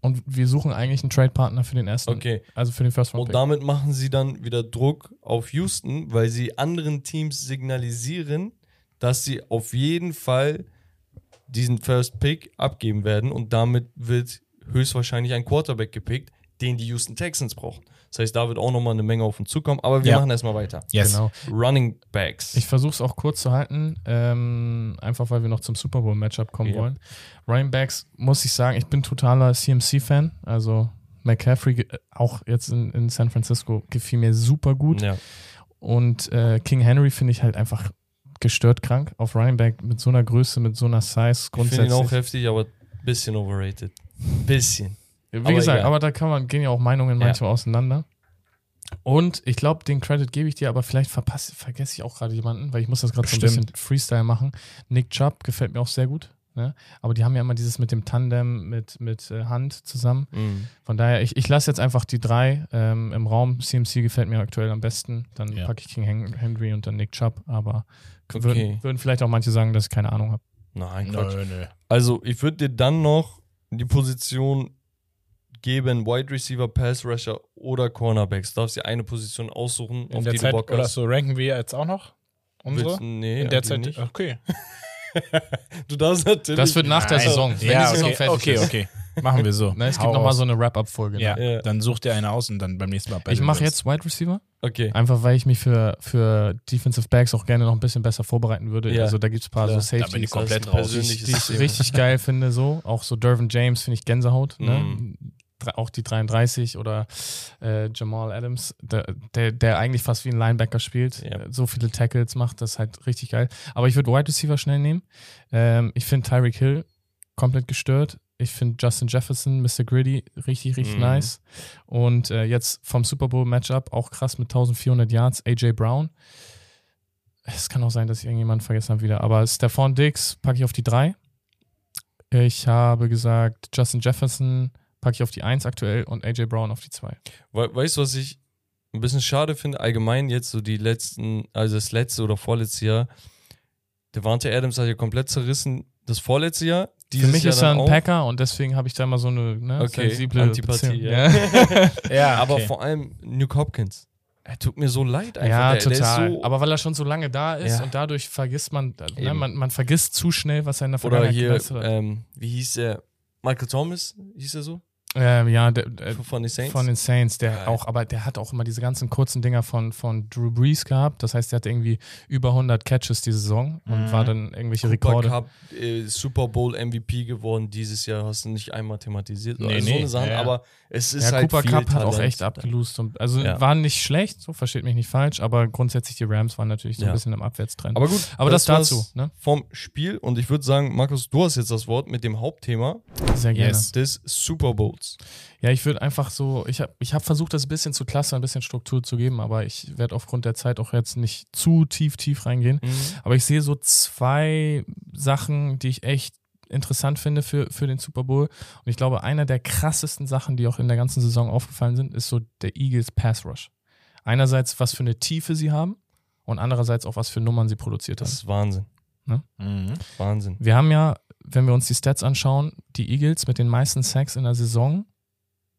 und wir suchen eigentlich einen Trade-Partner für den ersten. Okay. Also für den First Round Und Pick. damit machen sie dann wieder Druck auf Houston, weil sie anderen Teams signalisieren, dass sie auf jeden Fall diesen First Pick abgeben werden und damit wird höchstwahrscheinlich ein Quarterback gepickt, den die Houston Texans brauchen. Das heißt, da wird auch nochmal eine Menge auf uns zukommen, aber wir Ja. machen erstmal weiter. Yes. Genau. Running Backs. Ich versuche es auch kurz zu halten, ähm, einfach weil wir noch zum Super Bowl Matchup kommen Ja. wollen. Running Backs muss ich sagen, ich bin totaler CMC-Fan. Also McCaffrey auch jetzt in, in San Francisco gefiel mir super gut. ja. Und äh, King Henry finde ich halt einfach gestört krank auf Running Back mit so einer Größe, mit so einer Size Ich finde grundsätzlich. ihn auch heftig, aber bisschen overrated. Bisschen. Wie Aber gesagt, egal. aber da kann man, gehen ja auch Meinungen Ja. manchmal auseinander. Und ich glaube, den Credit gebe ich dir, aber vielleicht verpasse, vergesse ich auch gerade jemanden, weil ich muss das gerade so ein bisschen Freestyle machen. Nick Chubb gefällt mir auch sehr gut. Ne? Aber die haben ja immer dieses mit dem Tandem mit, mit äh, Hand zusammen. Mhm. Von daher, ich, ich lasse jetzt einfach die drei ähm, im Raum. CMC gefällt mir aktuell am besten. Dann Ja. packe ich King Hen Henry und dann Nick Chubb. Aber Okay. würden, würden vielleicht auch manche sagen, dass ich keine Ahnung habe. Nein, Quatsch. Nö, nö. Also, ich würde dir dann noch die Position geben, Wide Receiver, Pass Rusher oder Cornerbacks. Du darfst dir eine Position aussuchen, In auf der die Zeit, du Bock oder hast. so ranken wir jetzt auch noch unsere? Willst- nee, In der Zeit, nicht. okay. Du darfst natürlich. Das wird nach der Nein. Saison, wenn ja, die Saison okay, fertig okay, ist. okay. Machen wir so. Ne, es Hau gibt nochmal so eine Wrap-Up-Folge. Ja, Ja. dann such dir eine aus und dann beim nächsten Mal. Ich mache jetzt Wide Receiver, Okay. einfach weil ich mich für, für Defensive Backs auch gerne noch ein bisschen besser vorbereiten würde. Ja. Also da gibt es ein paar Klar. so Da bin ich komplett raus. die ich richtig geil finde. So Auch so Dervin James finde ich Gänsehaut. Ne? Auch die 33 oder äh, Jamal Adams, der, der, der eigentlich fast wie ein Linebacker spielt, Ja. äh, so viele Tackles macht, das ist halt richtig geil. Aber ich würde Wide Receiver schnell nehmen. Ähm, ich finde Tyreek Hill komplett gestört. Ich finde Justin Jefferson, Mr. Gritty, richtig, richtig Mhm. nice. Und äh, jetzt vom Super Bowl Matchup auch krass mit 1400 Yards, AJ Brown. Es kann auch sein, dass ich irgendjemanden vergessen habe wieder. Aber Stephon Diggs packe ich auf die 3. Ich habe gesagt, Justin Jefferson packe ich auf die 1 aktuell und AJ Brown auf die 2. We weißt du, was ich ein bisschen schade finde? Allgemein jetzt so die letzten, also das letzte oder vorletzte Jahr. Devante Adams hat ja komplett zerrissen das vorletzte Jahr. Für mich Jahr ist er ein auch. Packer und deswegen habe ich da immer so eine ne, Okay, sensible Antipathie, ja. Ja, Aber okay. vor allem Nuke Hopkins. Er tut mir so leid einfach. ja der, der total. ist so, Aber weil er schon so lange da ist Ja. und dadurch vergisst man, ne, man, man vergisst zu schnell, was er in der oder Vergangenheit hier, geleistet hat. ähm, wie hieß er? Michael Thomas, hieß er so? Ähm, ja, der, der, Von den Saints? Von den Saints, der Geil. auch, aber der hat auch immer diese ganzen kurzen Dinger von, von Drew Brees gehabt. Das heißt, der hatte irgendwie über 100 Catches diese Saison und Mhm. war dann irgendwelche Cooper Rekorde. Cup, äh, Super Bowl MVP geworden dieses Jahr, hast du nicht einmal thematisiert. Nee, also so nee, eine Sache, ja, ja. aber es ist Ja, halt Cooper viel Cup hat auch echt abgelost. Und, also Ja. war nicht schlecht, so versteht mich nicht falsch, aber grundsätzlich die Rams waren natürlich so ein bisschen im Abwärtstrend. Aber gut, Aber das, war's dazu, ne? Vom Spiel und ich würde sagen, Markus, du hast jetzt das Wort mit dem Hauptthema Sehr gerne. Yes. des Super Bowls. Ja, ich würde einfach so, ich habe ich hab versucht, das ein bisschen zu clustern, ein bisschen Struktur zu geben, aber ich werde aufgrund der Zeit auch jetzt nicht zu tief, tief reingehen. Aber ich sehe so zwei Sachen, die ich echt interessant finde für, für den Super Bowl. Und ich glaube, einer der krassesten Sachen, die auch in der ganzen Saison aufgefallen sind, ist so der Eagles Pass Rush. Einerseits, was für eine Tiefe sie haben und andererseits auch, was für Nummern sie produziert Das haben. ist Wahnsinn. Mhm. Wahnsinn. Wir haben ja, wenn wir uns die Stats anschauen, die Eagles mit den meisten Sacks in der Saison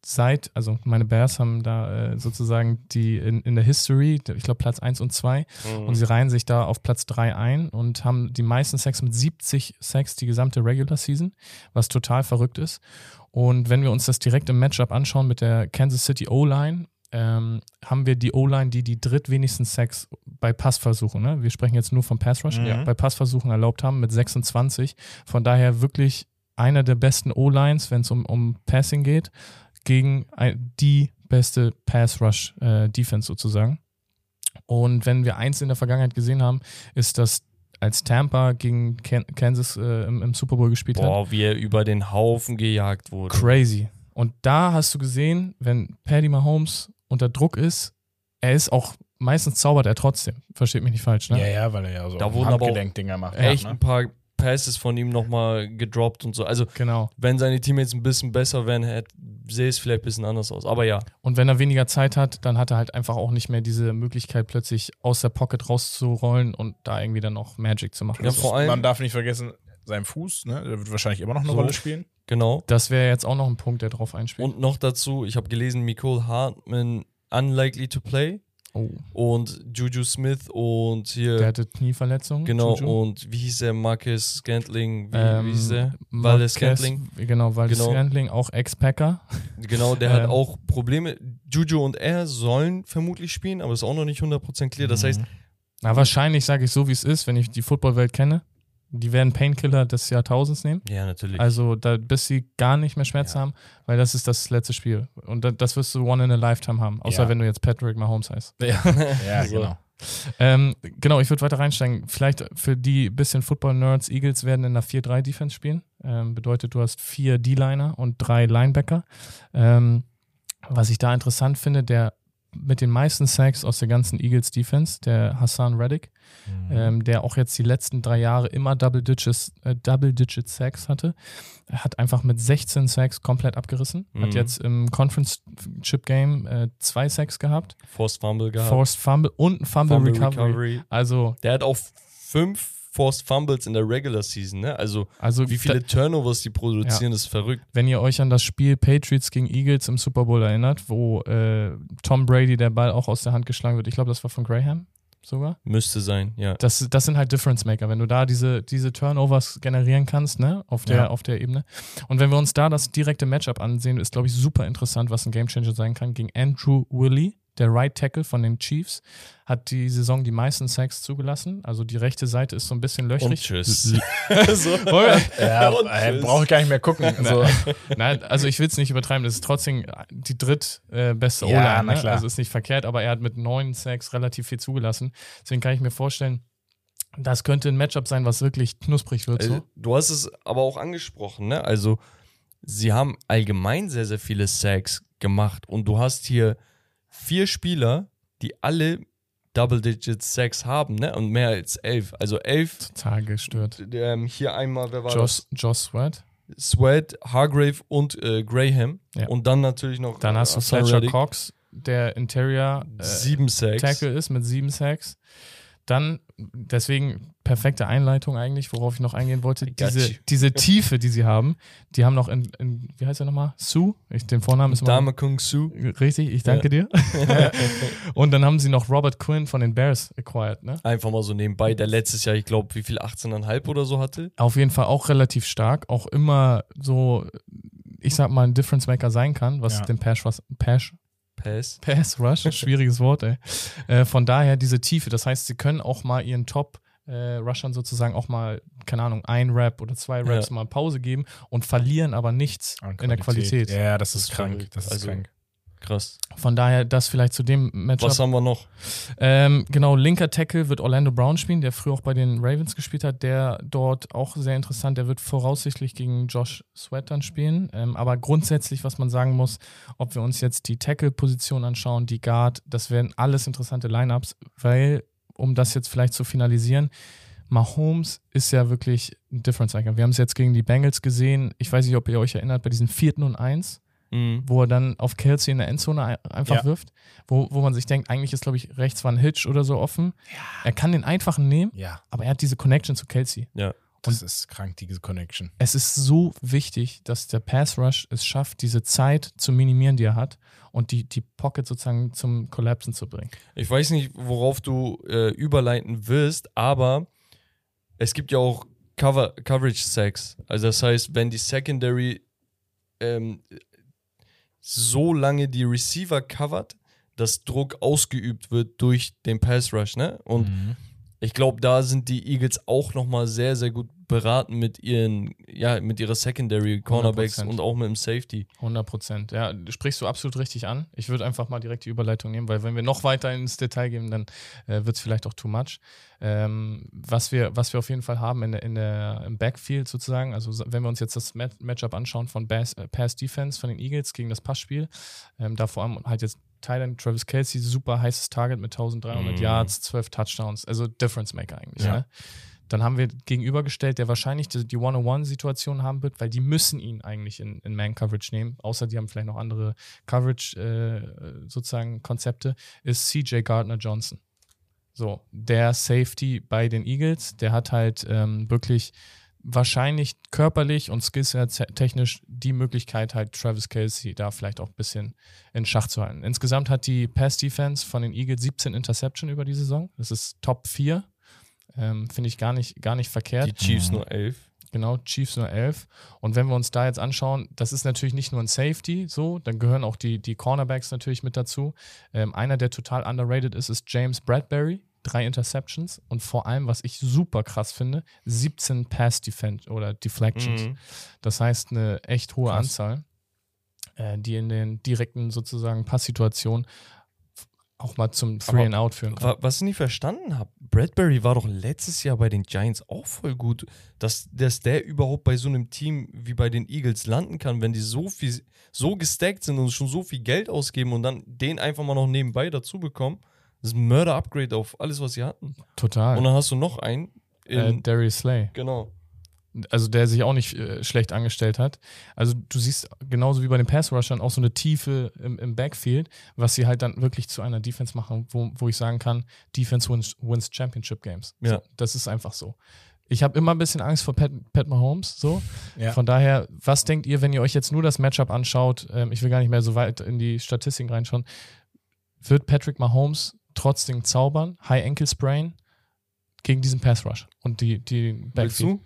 seit, also meine Bears haben da äh, sozusagen die in, in der History, ich glaube Platz 1 und 2, Mhm. und sie reihen sich da auf Platz 3 ein und haben die meisten Sacks mit 70 Sacks die gesamte Regular Season, was total verrückt ist. Und wenn wir uns das direkt im Matchup anschauen mit der Kansas City O-Line, ähm, haben wir die O-Line, die die drittwenigsten Sacks bei Passversuchen, ne? wir sprechen jetzt nur vom Pass Rush, Mhm. bei Passversuchen erlaubt haben mit 26. Von daher wirklich einer der besten O-Lines, wenn es um, um Passing geht, gegen die beste Pass Rush äh, Defense sozusagen. Und wenn wir eins in der Vergangenheit gesehen haben, ist, dass als Tampa gegen Kan Kansas äh, im, im Super Bowl gespielt hat, Boah, wie er über den Haufen gejagt wurde. crazy. Und da hast du gesehen, wenn Paddy Mahomes unter Druck ist, er ist auch, meistens zaubert er trotzdem. Versteht mich nicht falsch, ne? Ja, ja, weil er ja so Da wurden aber auch Handgelenkdinger macht. Echt ne? ein paar Passes von ihm nochmal gedroppt und so. Also, Genau. wenn seine Teammates ein bisschen besser wären, hätte, sähe es vielleicht ein bisschen anders aus. Aber ja, Und wenn er weniger Zeit hat, dann hat er halt einfach auch nicht mehr diese Möglichkeit, plötzlich aus der Pocket rauszurollen und da irgendwie dann noch Magic zu machen. Ja, Also, vor allem- Man darf nicht vergessen, sein Fuß, ne, der wird wahrscheinlich immer noch eine So. Rolle spielen. Genau. das wäre jetzt auch noch ein Punkt, der drauf einspielt. Und noch dazu, ich habe gelesen, Nicole Hartman unlikely to play oh, und Juju Smith und hier, der hatte Knieverletzungen. genau, Juju. und wie hieß der, Marcus Scantling, wie, Ähm, wie hieß der? Marquez- Scantling. Genau, Valdez Genau. Scantling, auch Ex-Packer. Genau, der hat Ähm. auch Probleme. Juju und er sollen vermutlich spielen, aber ist auch noch nicht 100% clear. Das heißt, Na, wahrscheinlich sage ich so, wie es ist, wenn ich die Footballwelt kenne. Die werden Painkiller des Jahrtausends nehmen. ja, natürlich. Also, da, bis sie gar nicht mehr Schmerzen Ja. haben, weil das ist das letzte Spiel. Und da, das wirst du one in a lifetime haben. Außer Ja. wenn du jetzt Patrick Mahomes heißt. Ja, ja So. genau. Ähm, genau, ich würde weiter reinsteigen. Vielleicht für die bisschen Football-Nerds, Eagles werden in einer 4-3-Defense spielen. Ähm, bedeutet, du hast vier D-Liner und drei Linebacker. Ähm, was ich da interessant finde, der mit den meisten Sacks aus der ganzen Eagles-Defense, der Hassan Reddick, ähm, der auch jetzt die letzten drei Jahre immer Double-Digit äh, Double -Digit Sacks hatte, er hat einfach mit 16 Sacks komplett abgerissen. Hat Mhm. jetzt im Conference-Chip-Game äh, zwei Sacks gehabt. Forced Fumble gehabt. Forced Fumble und ein Fumble, Fumble Recovery. Recovery. Also, Der hat auch fünf Forced Fumbles in der Regular Season, ne? Also, also wie viele Turnovers die produzieren, ist verrückt. wenn ihr euch an das Spiel Patriots gegen Eagles im Super Bowl erinnert, wo äh, Tom Brady der Ball auch aus der Hand geschlagen wird, ich glaube, das war von Graham sogar. Müsste sein, ja. Das, das sind halt Difference Maker, wenn du da diese, diese Turnovers generieren kannst, ne, auf der, Ja. auf der Ebene. Und wenn wir uns da das direkte Matchup ansehen, ist, glaube ich, super interessant, was ein Gamechanger sein kann gegen Andrew Willie. Der Right Tackle von den Chiefs hat die Saison die meisten Sacks zugelassen. Also die rechte Seite ist so ein bisschen löchrig. Und tschüss. so. Ja, Und tschüss. brauche ich gar nicht mehr gucken. Also, Nein, also ich will es nicht übertreiben, das ist trotzdem die drittbeste äh, Ja, O-Line. Ne? Also ist nicht verkehrt, aber er hat mit neun Sacks relativ viel zugelassen. Deswegen kann ich mir vorstellen, das könnte ein Matchup sein, was wirklich knusprig wird. Also, So. du hast es aber auch angesprochen, ne? Also, sie haben allgemein sehr, sehr viele Sacks gemacht und du hast hier vier Spieler, die alle Double-Digit Sacks haben, ne? Und mehr als elf. Also elf. Total gestört. Ähm, hier einmal, wer war Josh, Josh Sweat. das? Sweat, Hargrave und äh, Graham. Ja. Und dann natürlich noch. Dann äh, hast du Hassan Fletcher Reddick. Cox, der Interior äh, Sieben Sacks. Tackle ist mit sieben Sacks. Dann, deswegen perfekte Einleitung eigentlich, worauf ich noch eingehen wollte. Diese, diese Tiefe, die sie haben, die haben noch in, in wie heißt er nochmal? Sue? Ich, den Vornamen ist. Dame Kung Su. Richtig, ich danke dir. Und dann haben sie noch Robert Quinn von den Bears acquired, ne? Einfach mal so nebenbei, der letztes Jahr, ich glaube, wie viel, 18,5 oder so hatte. Auf jeden Fall auch relativ stark, auch immer so, ich sag mal, ein Difference Maker sein kann, was Ja. den Pass, was, Pass, Pass. Pass Rush, schwieriges Wort, ey. Äh, von daher diese Tiefe, das heißt, sie können auch mal ihren Top äh, Rushern sozusagen auch mal, keine Ahnung, ein Rap oder zwei Raps Ja. mal Pause geben und verlieren aber nichts in der Qualität. Ja, das ist, Das krank. Das ist Also- krank. Krass. Von daher das vielleicht zu dem Matchup. Was haben wir noch? Ähm, genau, linker Tackle wird Orlando Brown spielen, der früher auch bei den Ravens gespielt hat. Der dort auch sehr interessant. Der wird voraussichtlich gegen Josh Sweat dann spielen. Ähm, aber grundsätzlich, was man sagen muss, ob wir uns jetzt die Tackle-Position anschauen, die Guard, das werden alles interessante Lineups, weil, um das jetzt vielleicht zu finalisieren, Mahomes ist ja wirklich ein Difference Maker. Wir haben es jetzt gegen die Bengals gesehen. Ich weiß nicht, ob ihr euch erinnert, bei diesem vierten und eins Mhm. wo er dann auf Kelsey in der Endzone ein- einfach Ja. wirft, wo, wo man sich denkt, eigentlich ist, glaube ich, rechts war ein Hitch oder so offen. Er kann den einfachen nehmen, Ja. aber er hat diese Connection zu Kelsey. Ja. Das ist krank, diese Connection. Es ist so wichtig, dass der Pass Rush es schafft, diese Zeit zu minimieren, die er hat und die, die Pocket sozusagen zum Kollapsen zu bringen. Ich weiß nicht, worauf du äh, überleiten wirst, aber es gibt ja auch Cover Coverage Sacks. Also das heißt, wenn die Secondary ähm, so lange die Receiver covert, dass Druck ausgeübt wird durch den Pass Rush, ne? Und Mhm. ich glaube, da sind die Eagles auch nochmal sehr, sehr gut beraten mit ihren, ja, mit ihrer Secondary Cornerbacks 100%. und auch mit dem Safety. 100 Prozent. Ja, du sprichst du absolut richtig an. Ich würde einfach mal direkt die Überleitung nehmen, weil wenn wir noch weiter ins Detail gehen, dann äh, wird es vielleicht auch too much. Ähm, was, wir, was wir auf jeden Fall haben in in der, im Backfield sozusagen, also so- wenn wir uns jetzt das Mat Matchup anschauen von Bass, äh, Pass Defense von den Eagles gegen das Passspiel, ähm, da vor allem halt jetzt Thailand, Travis Kelsey, super heißes Target mit 1300 Mhm. Yards, 12 Touchdowns, also Difference Maker eigentlich. Ja. Ne? Dann haben wir gegenübergestellt, der wahrscheinlich die, die One-on-One-Situation haben wird, weil die müssen ihn eigentlich in, in Man-Coverage nehmen, außer die haben vielleicht noch andere Coverage äh, sozusagen Konzepte, ist CJ Gardner Johnson. So, der Safety bei den Eagles, der hat halt ähm, wirklich wahrscheinlich körperlich und skillset-technisch die Möglichkeit, halt Travis Kelsey da vielleicht auch ein bisschen in Schach zu halten. Insgesamt hat die Pass-Defense von den Eagles 17 Interception über die Saison. Das ist Top 4. Ähm, Finde ich gar nicht, gar nicht verkehrt. Die Chiefs nur elf. Genau, Chiefs nur 11. Und wenn wir uns da jetzt anschauen, das ist natürlich nicht nur ein Safety, so, dann gehören auch die, die Cornerbacks natürlich mit dazu. Ähm, einer, der total underrated ist, ist James Bradbury. Drei Interceptions und vor allem, was ich super krass finde, 17 Pass Defend oder Deflections. Mhm. Das heißt, eine echt hohe Krass. Anzahl, äh, die in den direkten sozusagen Passsituationen auch mal zum Three and Out führen kann. Wa- Was ich nicht verstanden habe, Bradbury war doch letztes Jahr bei den Giants auch voll gut, dass, dass der überhaupt bei so einem Team wie bei den Eagles landen kann, wenn die so viel, so gestackt sind und schon so viel Geld ausgeben und dann den einfach mal noch nebenbei dazu bekommen. Das ist ein Mörder-Upgrade auf alles, was sie hatten. Total. Und dann hast du noch einen. äh, In, Darius Slay. genau. Also der sich auch nicht äh, schlecht angestellt hat. Also du siehst genauso wie bei den Pass-Rushern auch so eine Tiefe im, im Backfield, was sie halt dann wirklich zu einer Defense machen, wo, wo ich sagen kann, Defense wins, wins Championship Games. Ja. So, das ist einfach so. Ich habe immer ein bisschen Angst vor Pat, Pat Mahomes, so. Ja. Von daher, was denkt ihr, wenn ihr euch jetzt nur das Matchup anschaut? Ähm, ich will gar nicht mehr so weit in die Statistiken reinschauen. Wird Patrick Mahomes trotzdem zaubern? High Ankle Sprain gegen diesen Pass Rush und die, die Willst Backfield? du?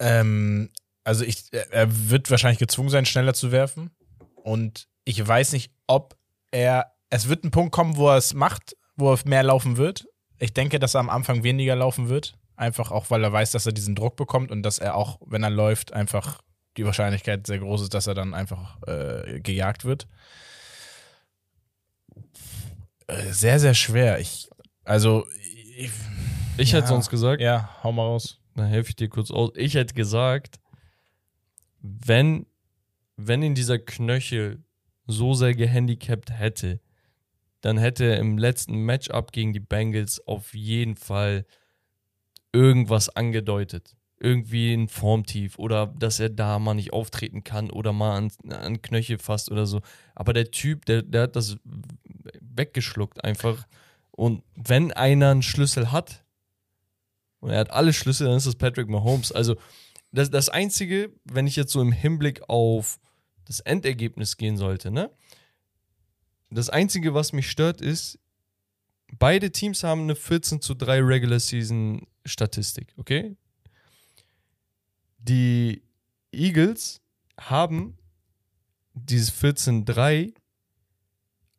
Ähm, also ich, er wird wahrscheinlich gezwungen sein, schneller zu werfen. Und ich weiß nicht, ob er. Es wird ein Punkt kommen, wo er es macht, wo er mehr laufen wird. Ich denke, dass er am Anfang weniger laufen wird. Einfach auch, weil er weiß, dass er diesen Druck bekommt und dass er auch, wenn er läuft, einfach die Wahrscheinlichkeit sehr groß ist, dass er dann einfach äh, gejagt wird. Äh, Sehr, sehr schwer. Ich, also, ich, Ich Ja. hätte sonst gesagt, ja, hau mal raus. Dann helfe ich dir kurz aus. Ich hätte gesagt, wenn, wenn ihn dieser Knöchel so sehr gehandicapt hätte, dann hätte er im letzten Matchup gegen die Bengals auf jeden Fall irgendwas angedeutet. Irgendwie ein Formtief oder dass er da mal nicht auftreten kann oder mal an, an Knöchel fasst oder so. Aber der Typ, der, der hat das weggeschluckt einfach. Und wenn einer einen Schlüssel hat, und er hat alle Schlüssel, dann ist das Patrick Mahomes. Also das, das Einzige, wenn ich jetzt so im Hinblick auf das Endergebnis gehen sollte, ne? Das Einzige, was mich stört, ist, beide Teams haben eine 14 zu 3 Regular Season Statistik, okay? Die Eagles haben dieses 14-3,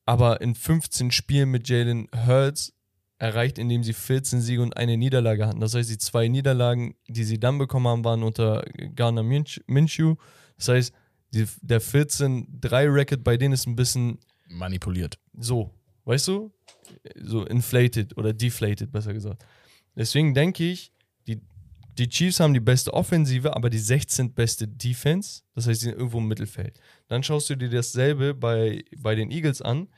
aber in 15 Spielen mit Jalen Hurts erreicht, indem sie 14 Siege und eine Niederlage hatten. Das heißt, die zwei Niederlagen, die sie dann bekommen haben, waren unter Garner Minshew. Das heißt, die, der 14-3-Record bei denen ist ein bisschen Manipuliert. so, weißt du? So inflated oder deflated, besser gesagt. Deswegen denke ich, die, die Chiefs haben die beste Offensive, aber die 16. beste Defense. Das heißt, sie sind irgendwo im Mittelfeld. Dann schaust du dir dasselbe bei, bei den Eagles an.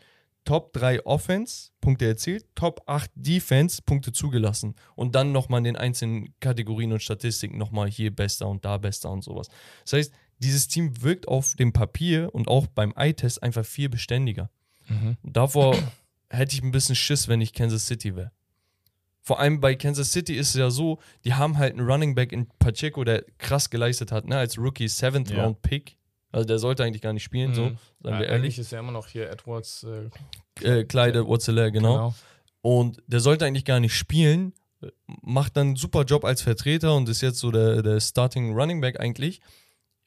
Top 3 Offense, Punkte erzielt, Top 8 Defense, Punkte zugelassen. Und dann nochmal in den einzelnen Kategorien und Statistiken nochmal hier bester und da bester und sowas. Das heißt, dieses Team wirkt auf dem Papier und auch beim Eye-Test einfach viel beständiger. Mhm. Davor hätte ich ein bisschen Schiss, wenn ich Kansas City wäre. Vor allem bei Kansas City ist es ja so, die haben halt einen Running Back in Pacheco, der krass geleistet hat, ne, als Rookie Seventh Ja. Also der sollte eigentlich gar nicht spielen, so, Mhm. sagen wir Ja, ehrlich. Eigentlich ist ja immer noch hier Edwards. Äh, Äh, Watzeler, genau. genau. Und der sollte eigentlich gar nicht spielen, macht dann einen super Job als Vertreter und ist jetzt so der, der Starting Running Back eigentlich.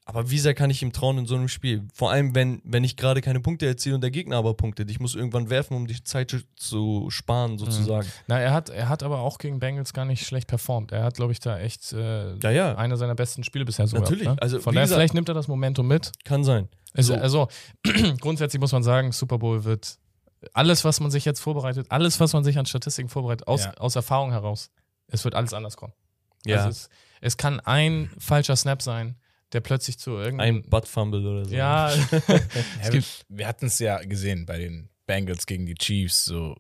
Aber wie sehr kann ich ihm trauen in so einem Spiel? Vor allem, wenn, wenn ich gerade keine Punkte erziele und der Gegner aber punktet. Ich muss irgendwann werfen, um die Zeit zu- sparen, sozusagen. Na, er hat, er hat aber auch gegen Bengals gar nicht schlecht performt. Er hat, glaube ich, da echt äh, Ja, ja, einer seiner besten Spiele bisher so Natürlich. Ne? Also, Von daher, gesagt- vielleicht nimmt er das Momentum mit. kann sein. Also, So. also grundsätzlich muss man sagen, Super Bowl wird alles, was man sich jetzt vorbereitet, alles, was man sich an Statistiken vorbereitet, aus, Ja. aus Erfahrung heraus, es wird alles anders kommen. Ja, Also es, es kann ein falscher Snap sein, der plötzlich zu irgendeinem. ein Butt-Fumble oder so. ja, Ja, wir gibt- wir hatten es ja gesehen bei den Bengals gegen die Chiefs, so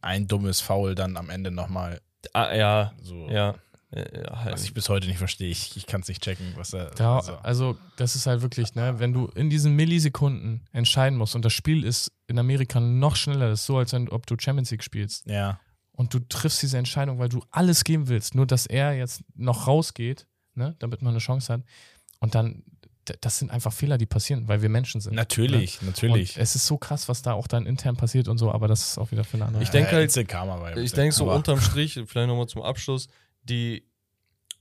ein dummes Foul dann am Ende nochmal. Ah, ja, So, ja. Ja, halt Was ich bis heute nicht verstehe. Ich, ich kann es nicht checken, was er. Da, also, also, das ist halt wirklich, ne, wenn du in diesen Millisekunden entscheiden musst und das Spiel ist in Amerika noch schneller, das ist so, als wenn, ob du Champions League spielst ja. und du triffst diese Entscheidung, weil du alles geben willst, nur dass er jetzt noch rausgeht, ne, damit man eine Chance hat. Und dann, das sind einfach Fehler, die passieren, weil wir Menschen sind. Natürlich, natürlich. Und es ist so krass, was da auch dann intern passiert und so, aber das ist auch wieder für eine andere. Ich denke halt- Karma Ich denke so unterm Strich, vielleicht nochmal zum Abschluss, die,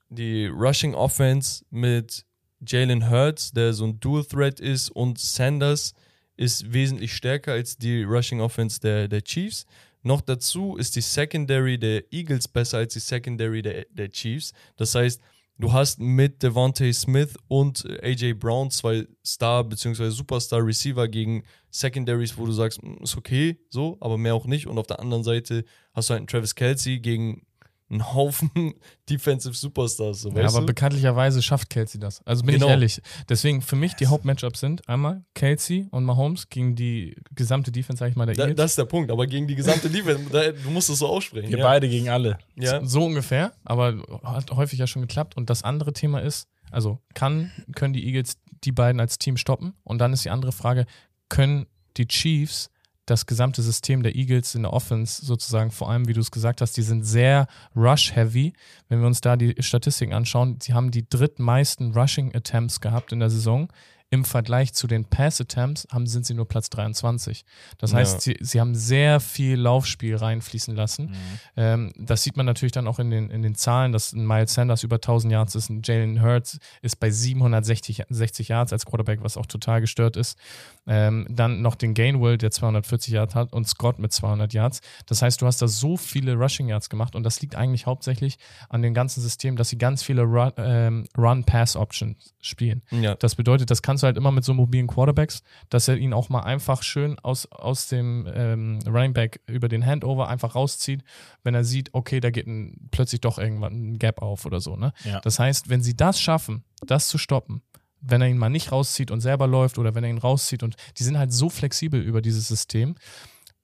die Rushing Offense mit Jalen Hurts, der so ein Dual Threat ist, und Sanders ist wesentlich stärker als die Rushing Offense der, der Chiefs. Noch dazu ist die Secondary der Eagles besser als die Secondary der, der Chiefs. Das heißt, du hast mit Devontae Smith und AJ Brown zwei Star- bzw. Superstar-Receiver gegen Secondaries, wo du sagst, "Mm, ist okay, so, aber mehr auch nicht. Und auf der anderen Seite hast du halt einen Travis Kelsey gegen einen Haufen Defensive Superstars. So, Ja, weißt aber du? bekanntlicherweise schafft Kelsey das. Also bin Genau. ich ehrlich. Deswegen für mich die Hauptmatchups sind einmal Kelsey und Mahomes gegen die gesamte Defense, sag ich mal, der Da, Eagles. das ist der Punkt, aber gegen die gesamte Defense, da, du musst es so aussprechen. Wir ja. beide gegen alle. Ja. So ungefähr, aber hat häufig ja schon geklappt. Und das andere Thema ist, also kann, können die Eagles die beiden als Team stoppen? Und dann ist die andere Frage, können die Chiefs das gesamte System der Eagles in der Offense sozusagen, vor allem wie du es gesagt hast, die sind sehr rush-heavy. Wenn wir uns da die Statistiken anschauen, sie haben die drittmeisten Rushing-Attempts gehabt in der Saison. Im Vergleich zu den Pass-Attempts haben, sind sie nur Platz 23. Das Ja. heißt, sie, sie haben sehr viel Laufspiel reinfließen lassen. Ähm, das sieht man natürlich dann auch in den, in den Zahlen, dass ein Miles Sanders über 1000 Yards ist, ein Jalen Hurts ist bei 760 60 Yards als Quarterback, was auch total gestört ist. Ähm, dann noch den Gainwell, der 240 Yards hat und Scott mit 200 Yards. Das heißt, du hast da so viele Rushing Yards gemacht und das liegt eigentlich hauptsächlich an dem ganzen System, dass sie ganz viele Run- ähm, Run-Pass-Options spielen. Ja. Das bedeutet, das kannst du halt immer mit so mobilen Quarterbacks, dass er ihn auch mal einfach schön aus, aus dem ähm, Running Back über den Handover einfach rauszieht, wenn er sieht, okay, da geht ein, plötzlich doch irgendwann ein Gap auf oder so. Ne? Ja. Das heißt, wenn sie das schaffen, das zu stoppen, wenn er ihn mal nicht rauszieht und selber läuft oder wenn er ihn rauszieht und die sind halt so flexibel über dieses System,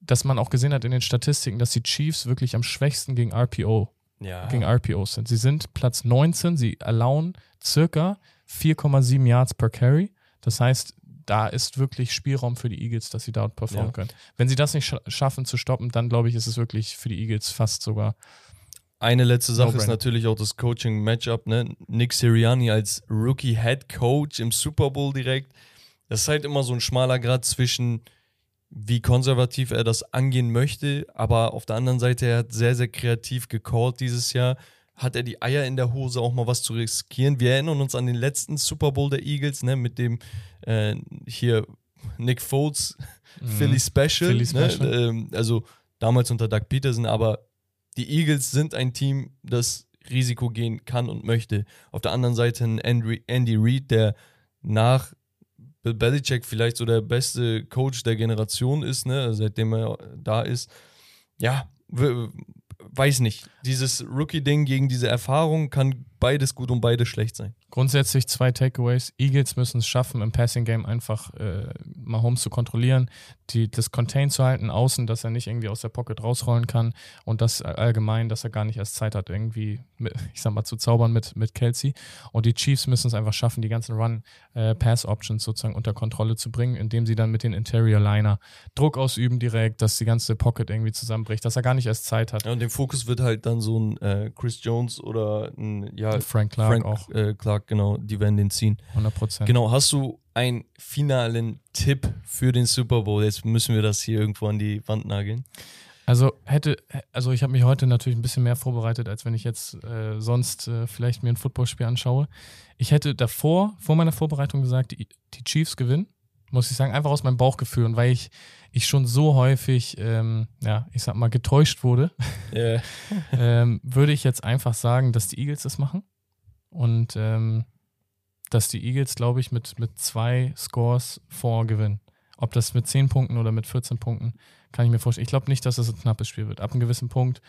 dass man auch gesehen hat in den Statistiken, dass die Chiefs wirklich am schwächsten gegen RPO Ja. gegen RPOs sind. Sie sind Platz 19, sie erlauben circa 4,7 Yards per Carry. Das heißt, da ist wirklich Spielraum für die Eagles, dass sie dort performen Ja. können. Wenn sie das nicht scha schaffen zu stoppen, dann glaube ich, ist es wirklich für die Eagles fast sogar. Eine letzte Sache ist No-brainer. natürlich auch das Coaching-Matchup. Ne? Nick Sirianni als Rookie-Head Coach im Super Bowl direkt. Das ist halt immer so ein schmaler Grad zwischen, wie konservativ er das angehen möchte, aber auf der anderen Seite, er hat sehr, sehr kreativ gecallt dieses Jahr. Hat er die Eier in der Hose, auch mal was zu riskieren? Wir erinnern uns an den letzten Super Bowl der Eagles, ne, mit dem äh, hier Nick Foles Philly Special. Mhm. Philly Special. Ne? Ähm, also damals unter Doug Peterson, aber die Eagles sind ein Team, das Risiko gehen kann und möchte. Auf der anderen Seite ein Andy, Andy Reid, der nach Bill Belichick vielleicht so der beste Coach der Generation ist, ne? seitdem er da ist. Ja, weiß nicht. Dieses Rookie-Ding gegen diese Erfahrung kann beides gut und beides schlecht sein. Grundsätzlich zwei Takeaways. Eagles müssen es schaffen, im Passing Game einfach äh, Mahomes zu kontrollieren, die, das Contain zu halten, außen, dass er nicht irgendwie aus der Pocket rausrollen kann und das allgemein, dass er gar nicht erst Zeit hat, irgendwie, mit, ich sag mal, zu zaubern mit, mit Kelsey. Und die Chiefs müssen es einfach schaffen, die ganzen Run-Pass-Options äh, sozusagen unter Kontrolle zu bringen, indem sie dann mit den Interior-Liner Druck ausüben direkt, dass die ganze Pocket irgendwie zusammenbricht, dass er gar nicht erst Zeit hat. Ja, und dem Fokus wird halt dann so ein äh, Chris Jones oder ein, ja, Frank Clark Frank, auch. Äh, Clark, genau, die werden den ziehen. 100% Genau, hast du einen finalen Tipp für den Super Bowl? Jetzt müssen wir das hier irgendwo an die Wand nageln. Also hätte, also ich habe mich heute natürlich ein bisschen mehr vorbereitet, als wenn ich jetzt äh, sonst äh, vielleicht mir ein Footballspiel anschaue. Ich hätte davor, vor meiner Vorbereitung gesagt, die, die Chiefs gewinnen, muss ich sagen, einfach aus meinem Bauchgefühl und weil ich, ich schon so häufig, ähm, ja, ich sag mal, getäuscht wurde, yeah. ähm, würde ich jetzt einfach sagen, dass die Eagles das machen und ähm, dass die Eagles, glaube ich, mit, mit zwei Scores vor gewinnen. Ob das mit 10 Punkten oder mit 14 Punkten, kann ich mir vorstellen. Ich glaube nicht, dass es ein knappes Spiel wird. Ab einem gewissen Punkt,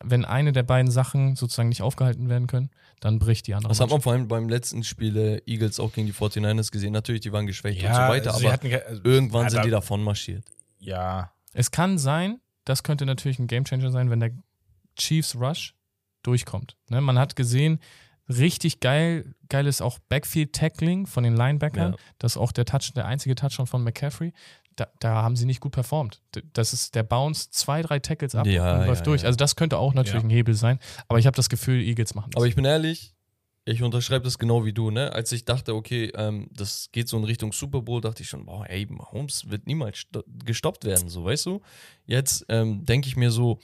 wenn eine der beiden Sachen sozusagen nicht aufgehalten werden können, dann bricht die andere. Das hat man vor allem beim letzten Spiel der Eagles auch gegen die 49ers gesehen. Natürlich, die waren geschwächt ja, und so weiter, aber hatten, also, irgendwann sind die davon marschiert. Ja. Es kann sein, das könnte natürlich ein Gamechanger sein, wenn der Chiefs Rush durchkommt. Ne? Man hat gesehen, Richtig geil, geil ist auch Backfield-Tackling von den Linebackern. Ja. Das ist auch der Touch, der einzige Touchdown von McCaffrey. Da, da, haben sie nicht gut performt. Das ist der Bounce, zwei, drei Tackles ab ja, und läuft ja, durch. Also das könnte auch natürlich ein Hebel sein. Aber ich habe das Gefühl, Eagles machen das. Aber ich bin ehrlich, ich unterschreibe das genau wie du, ne? Als ich dachte, okay, ähm, das geht so in Richtung Super Bowl, dachte ich schon, boah, ey, Holmes wird niemals gestoppt werden, so, weißt du? Jetzt ähm, denke ich mir so,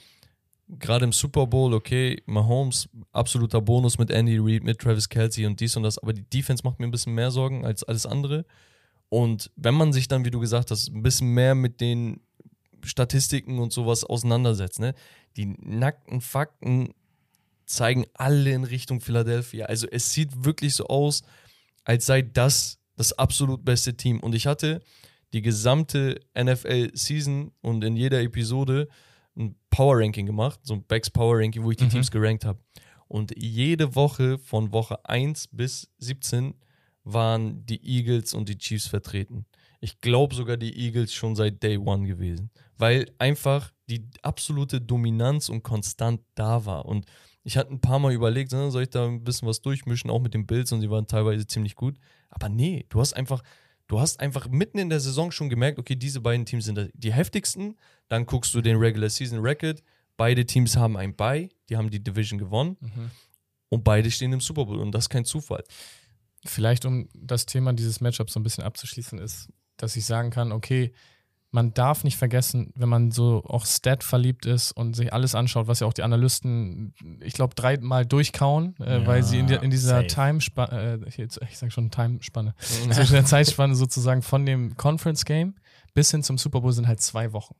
gerade im Super Bowl, okay, Mahomes, absoluter Bonus mit Andy Reid, mit Travis Kelsey und dies und das, aber die Defense macht mir ein bisschen mehr Sorgen als alles andere. Und wenn man sich dann, wie du gesagt hast, ein bisschen mehr mit den Statistiken und sowas auseinandersetzt, ne, die nackten Fakten zeigen alle in Richtung Philadelphia. Also es sieht wirklich so aus, als sei das das absolut beste Team. Und ich hatte die gesamte NFL-Season und in jeder Episode ein Power Ranking gemacht, so ein Backs Power Ranking, wo ich die mhm. Teams gerankt habe. Und jede Woche von Woche 1 bis 17 waren die Eagles und die Chiefs vertreten. Ich glaube sogar die Eagles schon seit Day One gewesen, weil einfach die absolute Dominanz und Konstant da war. Und ich hatte ein paar Mal überlegt, ne, soll ich da ein bisschen was durchmischen, auch mit den Bills und sie waren teilweise ziemlich gut. Aber nee, du hast einfach, du hast einfach mitten in der Saison schon gemerkt, okay, diese beiden Teams sind die heftigsten. Dann guckst du den Regular Season Record. Beide Teams haben ein Bye, die haben die Division gewonnen. Mhm. Und beide stehen im Super Bowl. Und das ist kein Zufall. Vielleicht, um das Thema dieses Matchups so ein bisschen abzuschließen, ist, dass ich sagen kann, okay, man darf nicht vergessen, wenn man so auch Stat verliebt ist und sich alles anschaut, was ja auch die Analysten, ich glaube, dreimal durchkauen, äh, ja, weil sie in, die, in dieser Timespanne, äh, ich, ich sage schon Timespanne, zwischen der Zeitspanne sozusagen von dem Conference Game bis hin zum Super Bowl sind halt zwei Wochen.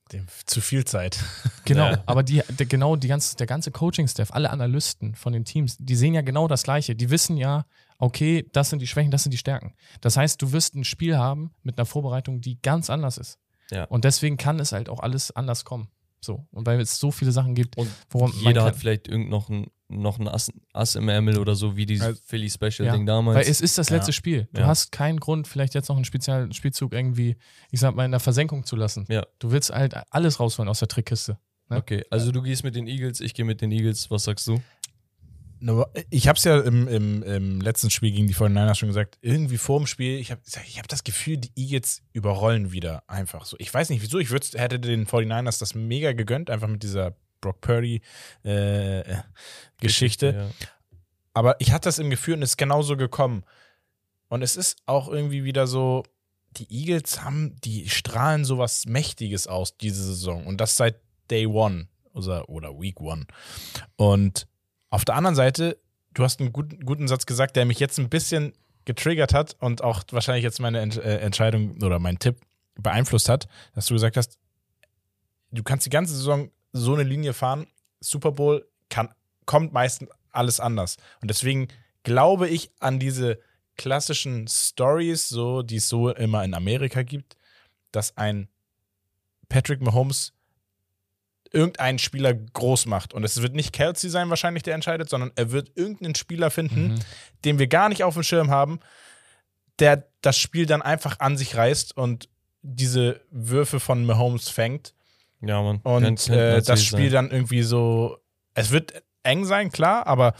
Zu viel Zeit. Genau, ja. aber die, der, genau die ganze, der ganze Coaching-Staff, alle Analysten von den Teams, die sehen ja genau das Gleiche. Die wissen ja, okay, das sind die Schwächen, das sind die Stärken. Das heißt, du wirst ein Spiel haben mit einer Vorbereitung, die ganz anders ist. Ja. Und deswegen kann es halt auch alles anders kommen. So. Und weil es so viele Sachen gibt, und worum jeder hat vielleicht irgend noch ein, noch ein Ass, Ass im Ärmel oder so, wie dieses also, Philly Special ja. Ding damals. Weil es ist das letzte ja. Spiel. Du hast keinen Grund, vielleicht jetzt noch einen speziellen Spielzug irgendwie, ich sag mal, in der Versenkung zu lassen. Ja. Du willst halt alles rausholen aus der Trickkiste. Ne? Okay, also du gehst mit den Eagles, ich gehe mit den Eagles. Was sagst du? Ich habe es ja im, im, im, letzten Spiel gegen die 49ers schon gesagt, irgendwie vor dem Spiel, ich habe ich hab das Gefühl, die Eagles überrollen wieder einfach so. Ich weiß nicht wieso, ich würd, hätte den 49ers das mega gegönnt, einfach mit dieser Brock Purdy äh, Geschichte. Ja. Aber ich hatte das im Gefühl und es ist genauso gekommen. Und es ist auch irgendwie wieder so, die Eagles haben, die strahlen sowas Mächtiges aus diese Saison. Und das seit Day One oder, oder Week One. Und auf der anderen Seite, du hast einen guten, guten Satz gesagt, der mich jetzt ein bisschen getriggert hat und auch wahrscheinlich jetzt meine Ent äh, Entscheidung oder meinen Tipp beeinflusst hat, dass du gesagt hast, du kannst die ganze Saison so eine Linie fahren, Super Bowl kann, kommt meistens alles anders. Und deswegen glaube ich an diese klassischen Stories, so, die es so immer in Amerika gibt, dass ein Patrick Mahomes irgendeinen Spieler groß macht. Und es wird nicht Kelsey sein, wahrscheinlich, der entscheidet, sondern er wird irgendeinen Spieler finden, Mhm. den wir gar nicht auf dem Schirm haben, der das Spiel dann einfach an sich reißt und diese Würfe von Mahomes fängt. Ja, Mann. Und äh, das Spiel sein. dann irgendwie so. Es wird eng sein, klar, aber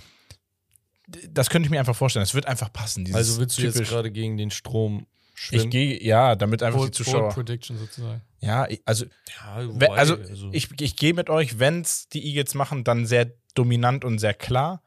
das könnte ich mir einfach vorstellen. Es wird einfach passen. Dieses Also willst du jetzt gerade gegen den Strom schwimmen? Ich gehe, ja, damit einfach Bold, die Bold Zuschauer. Prediction sozusagen. Ja, also, ja, wobei, also ich, ich gehe mit euch, wenn es die Eagles machen, dann sehr dominant und sehr klar.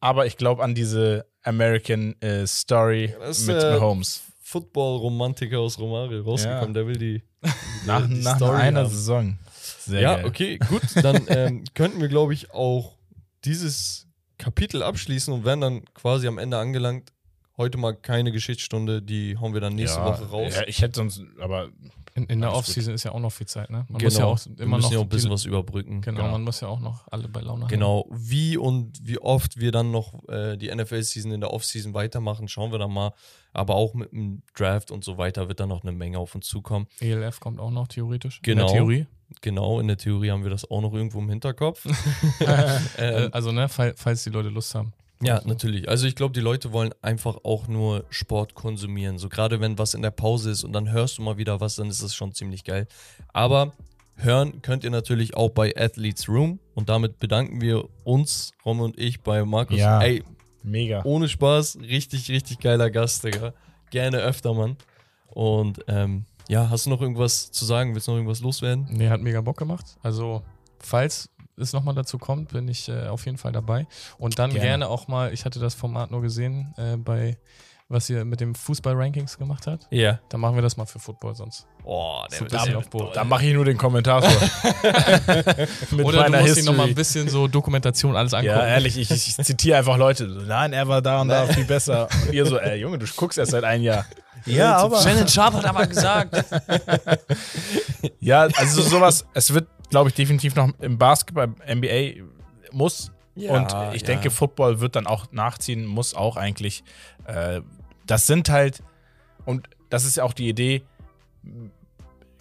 Aber ich glaube an diese American äh, Story das ist, mit äh, Mahomes. Football-Romantiker aus Romario rausgekommen, der will die. Nach, die nach Story einer haben. Saison. Sehr ja, geil. okay, gut. Dann ähm, könnten wir, glaube ich, auch dieses Kapitel abschließen und werden dann quasi am Ende angelangt. Heute mal keine Geschichtsstunde, die hauen wir dann nächste ja, Woche raus. Ja, ich hätte sonst, aber In, in der. Offseason ist ja auch noch viel Zeit, ne? Man genau. muss ja auch wir immer müssen noch ja auch ein bisschen was überbrücken. Genau, Genau. man muss ja auch noch alle bei Laune halten. Genau, wie und wie oft wir dann noch äh, die NFL-Season in der Offseason weitermachen, schauen wir dann mal. Aber auch mit dem Draft und so weiter wird dann noch eine Menge auf uns zukommen. ELF kommt auch noch theoretisch. Genau. In der Theorie. Genau, in der Theorie haben wir das auch noch irgendwo im Hinterkopf. Äh, ähm, also, ne, fall, falls die Leute Lust haben. Ja, Also, natürlich. Also ich glaube, die Leute wollen einfach auch nur Sport konsumieren. So gerade wenn was in der Pause ist und dann hörst du mal wieder was, dann ist das schon ziemlich geil. Aber hören könnt ihr natürlich auch bei Athletes Room. Und damit bedanken wir uns, Rom und ich, bei Markus. Ja. Ey, mega. ohne Spaß, richtig, richtig geiler Gast, Digga. Gerne öfter, Mann. Und ähm, ja, hast du noch irgendwas zu sagen? Willst du noch irgendwas loswerden? Nee, hat mega Bock gemacht. Also, falls es nochmal dazu kommt, bin ich äh, auf jeden Fall dabei. Und dann Gerne. gerne. auch mal, ich hatte das Format nur gesehen, äh, bei was ihr mit dem Fußball-Rankings gemacht habt. Ja. Dann machen wir das mal für Football sonst. Oh, So ein bisschen auf Boot. Da mache ich nur den Kommentator. Mit Oder du musst dir nochmal History. ein bisschen so Dokumentation alles angucken. Ja, ehrlich, ich, ich zitiere einfach Leute. Nein, er war da und da viel besser. Und ihr so, ey, Junge, du guckst erst seit einem Jahr. Ja, aber. Shannon Sharp hat aber gesagt. Ja, also sowas, es wird, glaube ich, definitiv noch im Basketball, NBA muss. und ich ja. denke, Football wird dann auch nachziehen, muss auch eigentlich. Äh, das sind halt, und das ist ja auch die Idee,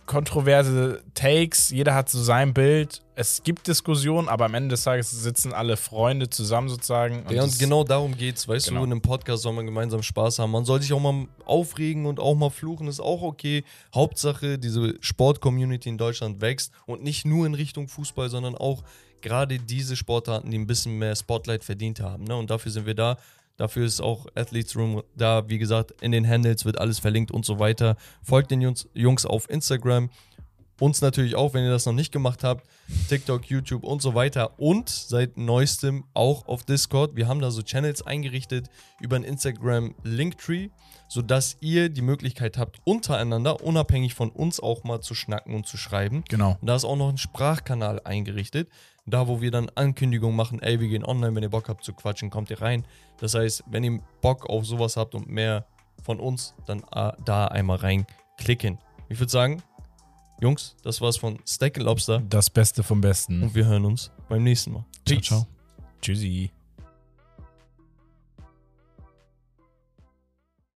kontroverse Takes, jeder hat so sein Bild. Es gibt Diskussionen, aber am Ende des Tages sitzen alle Freunde zusammen sozusagen. Ja, und genau darum geht's. Weißt Genau. du, in einem Podcast soll man gemeinsam Spaß haben. Man soll sich auch mal aufregen und auch mal fluchen, ist auch okay. Hauptsache, diese Sport-Community in Deutschland wächst und nicht nur in Richtung Fußball, sondern auch gerade diese Sportarten, die ein bisschen mehr Spotlight verdient haben. Ne? Und dafür sind wir da. Dafür ist auch Athletes Room da. Wie gesagt, in den Handles wird alles verlinkt und so weiter. Folgt den Jungs, Jungs auf Instagram. Uns natürlich auch, wenn ihr das noch nicht gemacht habt. TikTok, YouTube und so weiter. Und seit neuestem auch auf Discord. Wir haben da so Channels eingerichtet über ein Instagram Linktree, sodass ihr die Möglichkeit habt, untereinander, unabhängig von uns auch mal zu schnacken und zu schreiben. Genau. Und da ist auch noch ein Sprachkanal eingerichtet. Da, wo wir dann Ankündigungen machen, ey, wir gehen online, wenn ihr Bock habt zu quatschen, kommt ihr rein. Das heißt, wenn ihr Bock auf sowas habt und mehr von uns, dann äh, da einmal reinklicken. Ich würde sagen, Jungs, das war's von Steak Lobster Das Beste vom Besten. und wir hören uns beim nächsten Mal. Ciao, ciao. Tschüssi.